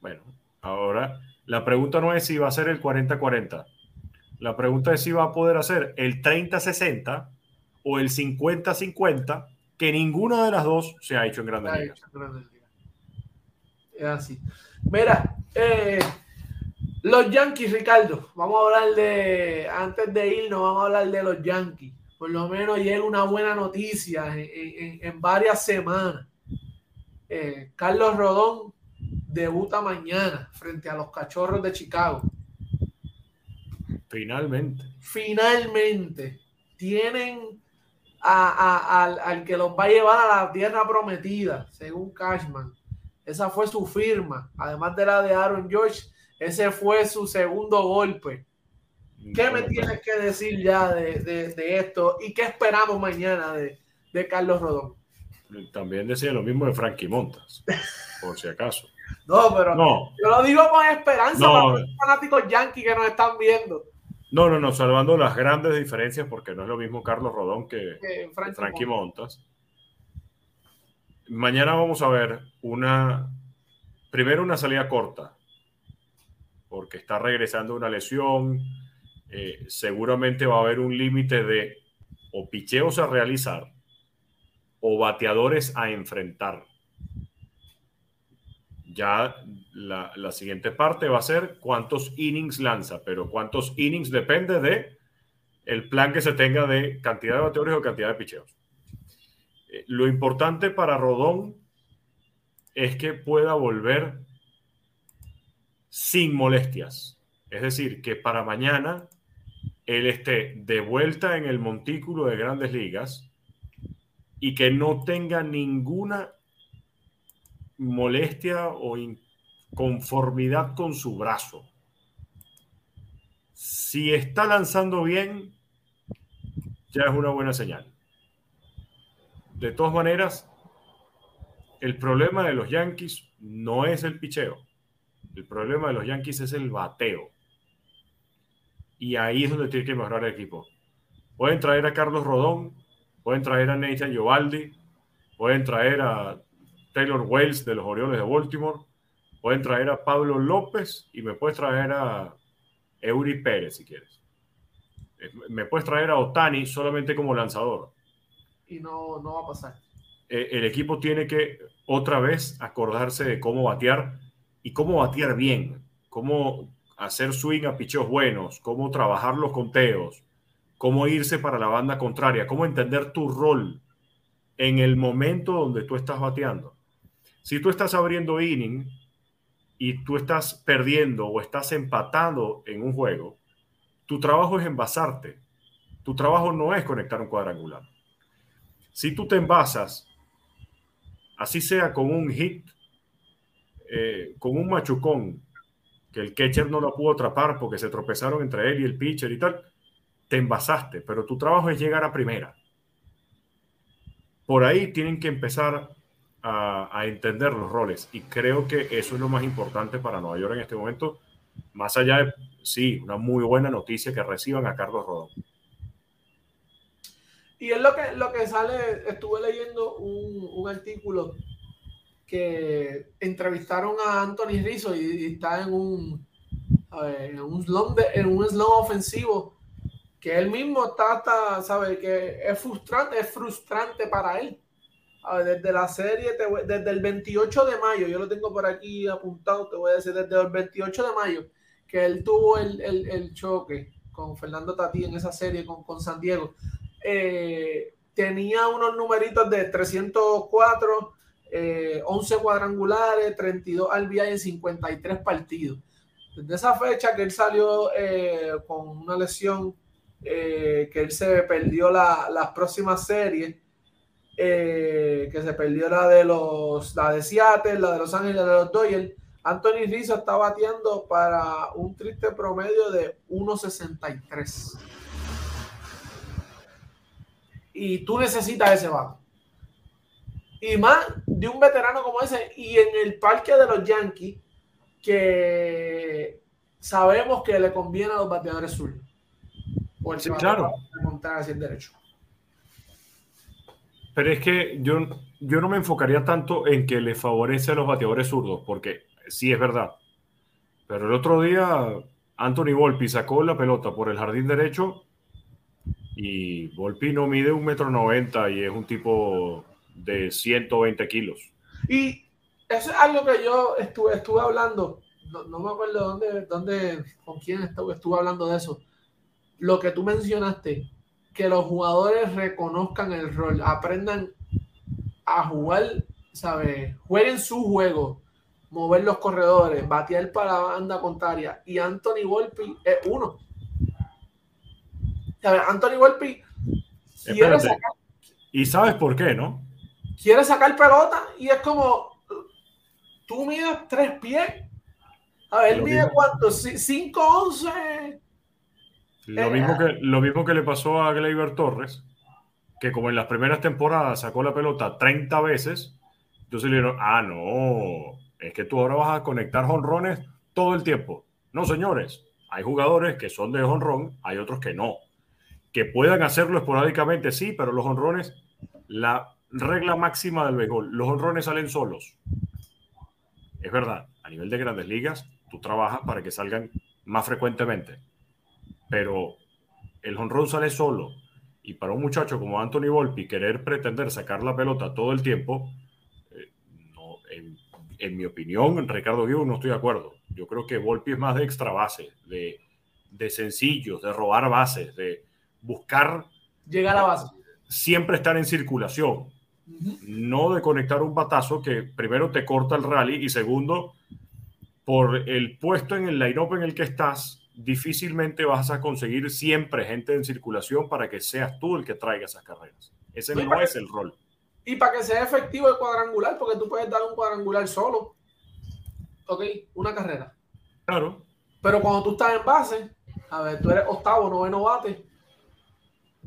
bueno, ahora la pregunta no es si va a ser el 40-40. La pregunta es si va a poder hacer el 30-60 o el 50-50, que ninguna de las dos se ha hecho en Grandes Ligas. Es así. Mira, eh, los Yankees, Ricardo, vamos a hablar de, antes de irnos, vamos a hablar de los Yankees. Por lo menos llega una buena noticia en, varias semanas. Eh, Carlos Rodón debuta mañana frente a los Cachorros de Chicago. Finalmente. Finalmente. Tienen al, al, que los va a llevar a la tierra prometida, según Cashman. Esa fue su firma, además de la de Aaron George ese fue su segundo golpe. ¿Qué me tienes que decir ya de, esto? ¿Y qué esperamos mañana de, Carlos Rodón? También decía lo mismo de Frankie Montas, por si acaso. No, pero no. yo lo digo con esperanza para los fanáticos yankees que nos están viendo. No, no, no, salvando las grandes diferencias, porque no es lo mismo Carlos Rodón que, Frankie, Montas. Mañana vamos a ver una, primero una salida corta porque está regresando una lesión. Eh, seguramente va a haber un límite de o picheos a realizar o bateadores a enfrentar. Ya la, siguiente parte va a ser cuántos innings lanza, pero cuántos innings depende de el plan que se tenga de cantidad de bateadores o cantidad de picheos. Eh, lo importante para Rodón es que pueda volver sin molestias. Es decir, que para mañana él esté de vuelta en el montículo de grandes ligas y que no tenga ninguna molestia o inconformidad con su brazo. Si está lanzando bien, ya es una buena señal. De todas maneras, el problema de los Yankees no es el picheo. El problema de los Yankees es el bateo. Y ahí es donde tiene que mejorar el equipo. Pueden traer a Carlos Rodón, pueden traer a Nathan Giovaldi, pueden traer a Taylor Wells de los Orioles de Baltimore, pueden traer a Pablo López y me puedes traer a Eury Pérez si quieres. Me puedes traer a Otani solamente como lanzador. Y no, no va a pasar. Eh, el equipo tiene que otra vez acordarse de cómo batear y cómo batear bien, cómo hacer swing a picheos buenos, cómo trabajar los conteos, cómo irse para la banda contraria, cómo entender tu rol en el momento donde tú estás bateando. Si tú estás abriendo inning y tú estás perdiendo o estás empatando en un juego, tu trabajo es envasarte. Tu trabajo no es conectar un cuadrangular. Si tú te envasas, así sea con un hit eh, con un machucón que el catcher no lo pudo atrapar porque se tropezaron entre él y el pitcher y tal, te envasaste, pero tu trabajo es llegar a primera. Por ahí tienen que empezar a, entender los roles. Y creo que eso es lo más importante para Nueva York en este momento. Más allá de, sí, una muy buena noticia que reciban a Carlos Rodón. Y es lo que, lo que sale, estuve leyendo un, un artículo que entrevistaron a Anthony Rizzo y, está en un, en un slum en un ofensivo que él mismo está hasta, sabe que es frustrante, es frustrante para él. desde la serie, desde el 28 de mayo, yo lo tengo por aquí apuntado, te voy a decir, desde el 28 de mayo, que él tuvo el, el, el choque con Fernando Tati en esa serie con, con San Diego. Eh, tenía unos numeritos de 304, 11 eh, cuadrangulares, 32 RBI en 53 partidos. Desde esa fecha que él salió eh, con una lesión, que él se perdió la, las próximas series, que se perdió la de los la de Seattle, la de Los Ángeles, la de los Dodgers. Anthony Rizzo está bateando para un triste promedio de 1.63 y tú necesitas ese vato. Y más de un veterano como ese, y en el parque de los Yankees, que sabemos que le conviene a los bateadores sur. sí, claro. hacia el derecho. Pero es que yo, yo no me enfocaría tanto en que le favorece a los bateadores zurdos, porque sí es verdad. Pero el otro día Anthony Volpi sacó la pelota por el jardín derecho y Volpi no mide un metro noventa y es un tipo de 120 kilos. Y eso es algo que yo estuve, estuve hablando, no, me acuerdo dónde, dónde, con quién estuve, estuve hablando de eso. Lo que tú mencionaste, que los jugadores reconozcan el rol, aprendan a jugar, ¿sabes? Jueguen su juego, mover los corredores, batear para la banda contraria. Y Anthony Volpi es uno. Anthony Volpi sacar, Y sabes por qué, ¿no? Quiere sacar pelota y es como tú mides tres pies. A ver, mide cuánto? 5, 11. Lo, eh, mismo que, lo mismo que le pasó a Gleyber Torres, que como en las primeras temporadas sacó la pelota 30 veces, entonces le dijeron, ah, no, es que tú ahora vas a conectar jonrones todo el tiempo. No, señores, hay jugadores que son de jonrón, hay otros que no. Que puedan hacerlo esporádicamente, sí, pero los honrones, la regla máxima del béisbol, los honrones salen solos. Es verdad, a nivel de grandes ligas, tú trabajas para que salgan más frecuentemente, pero el honrón sale solo. Y para un muchacho como Anthony Volpi querer pretender sacar la pelota todo el tiempo, eh, no, en, mi opinión, Ricardo Guido, no estoy de acuerdo. Yo creo que Volpi es más de extra base, de, de sencillos, de robar bases, de, buscar llegar a la base. Siempre estar en circulación. No de conectar un batazo que primero te corta el rally y segundo, por el puesto en el line-up en el que estás, difícilmente vas a conseguir siempre gente en circulación para que seas tú el que traiga esas carreras. Ese no es el rol. Y para que sea efectivo el cuadrangular, porque tú puedes dar un cuadrangular solo. Ok, una carrera. Claro. Pero cuando tú estás en base, a ver, tú eres octavo, noveno bate,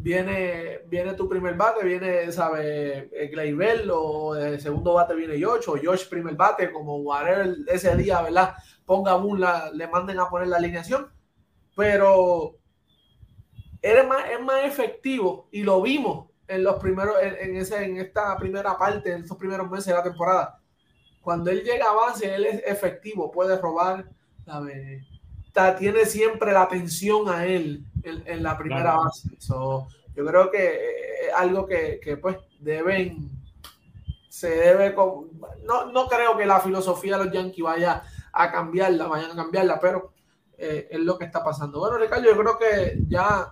viene, viene tu primer bate, viene, sabe, Gleyber, o de segundo bate viene Josh, o Josh primer bate, como whatever ese día, ¿verdad? Ponga un, la, le manden a poner la alineación, pero es más, es más efectivo y lo vimos en los primeros, en, ese, en esta primera parte, en estos primeros meses de la temporada. Cuando él llega a base, él es efectivo, puede robar, ¿sabe? Tiene siempre la atención a él en, la primera base. yo creo que es algo que, pues deben, se debe, no, no creo que la filosofía de los Yankees vaya a cambiarla, vayan a cambiarla, pero eh, es lo que está pasando. Bueno, Ricardo, yo creo que ya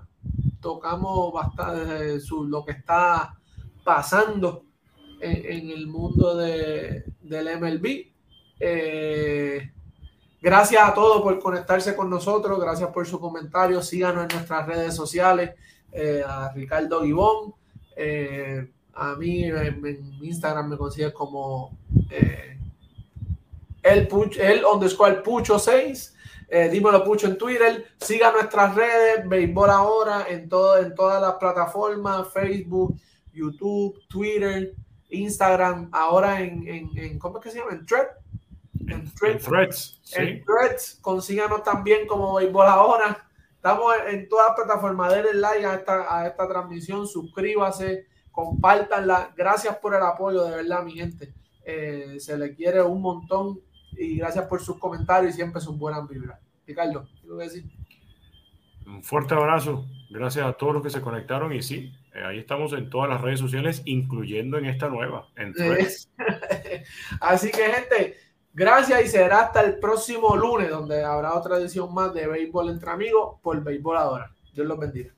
tocamos bastante lo que está pasando en, el mundo de, del MLB. Eh, Gracias a todos por conectarse con nosotros, gracias por su comentario, síganos en nuestras redes sociales, eh, a Ricardo Gibón, eh, a mí en, Instagram me consigues como eh, el, pucho, el underscore Pucho 6, dímelo Pucho en Twitter, siga nuestras redes, Béisbol Ahora, en, todo, en todas las plataformas, Facebook, YouTube, Twitter, Instagram, ahora en, en, ¿cómo es que se llama? En Thread. En, Threads. En Threads, consíganos también como Béisbol Ahora. Estamos en todas las plataformas. Denle like a esta, a esta transmisión, suscríbase, compártanla. Gracias por el apoyo, de verdad, mi gente. Eh, se le quiere un montón y gracias por sus comentarios y siempre son buenas vibras. Ricardo, quiero decir. Un fuerte abrazo. Gracias a todos los que se conectaron y sí, eh, ahí estamos en todas las redes sociales, incluyendo en esta nueva. En Así que, gente, gracias y será hasta el próximo lunes, donde habrá otra edición más de Béisbol entre amigos por Béisbol ahora. Dios los bendiga.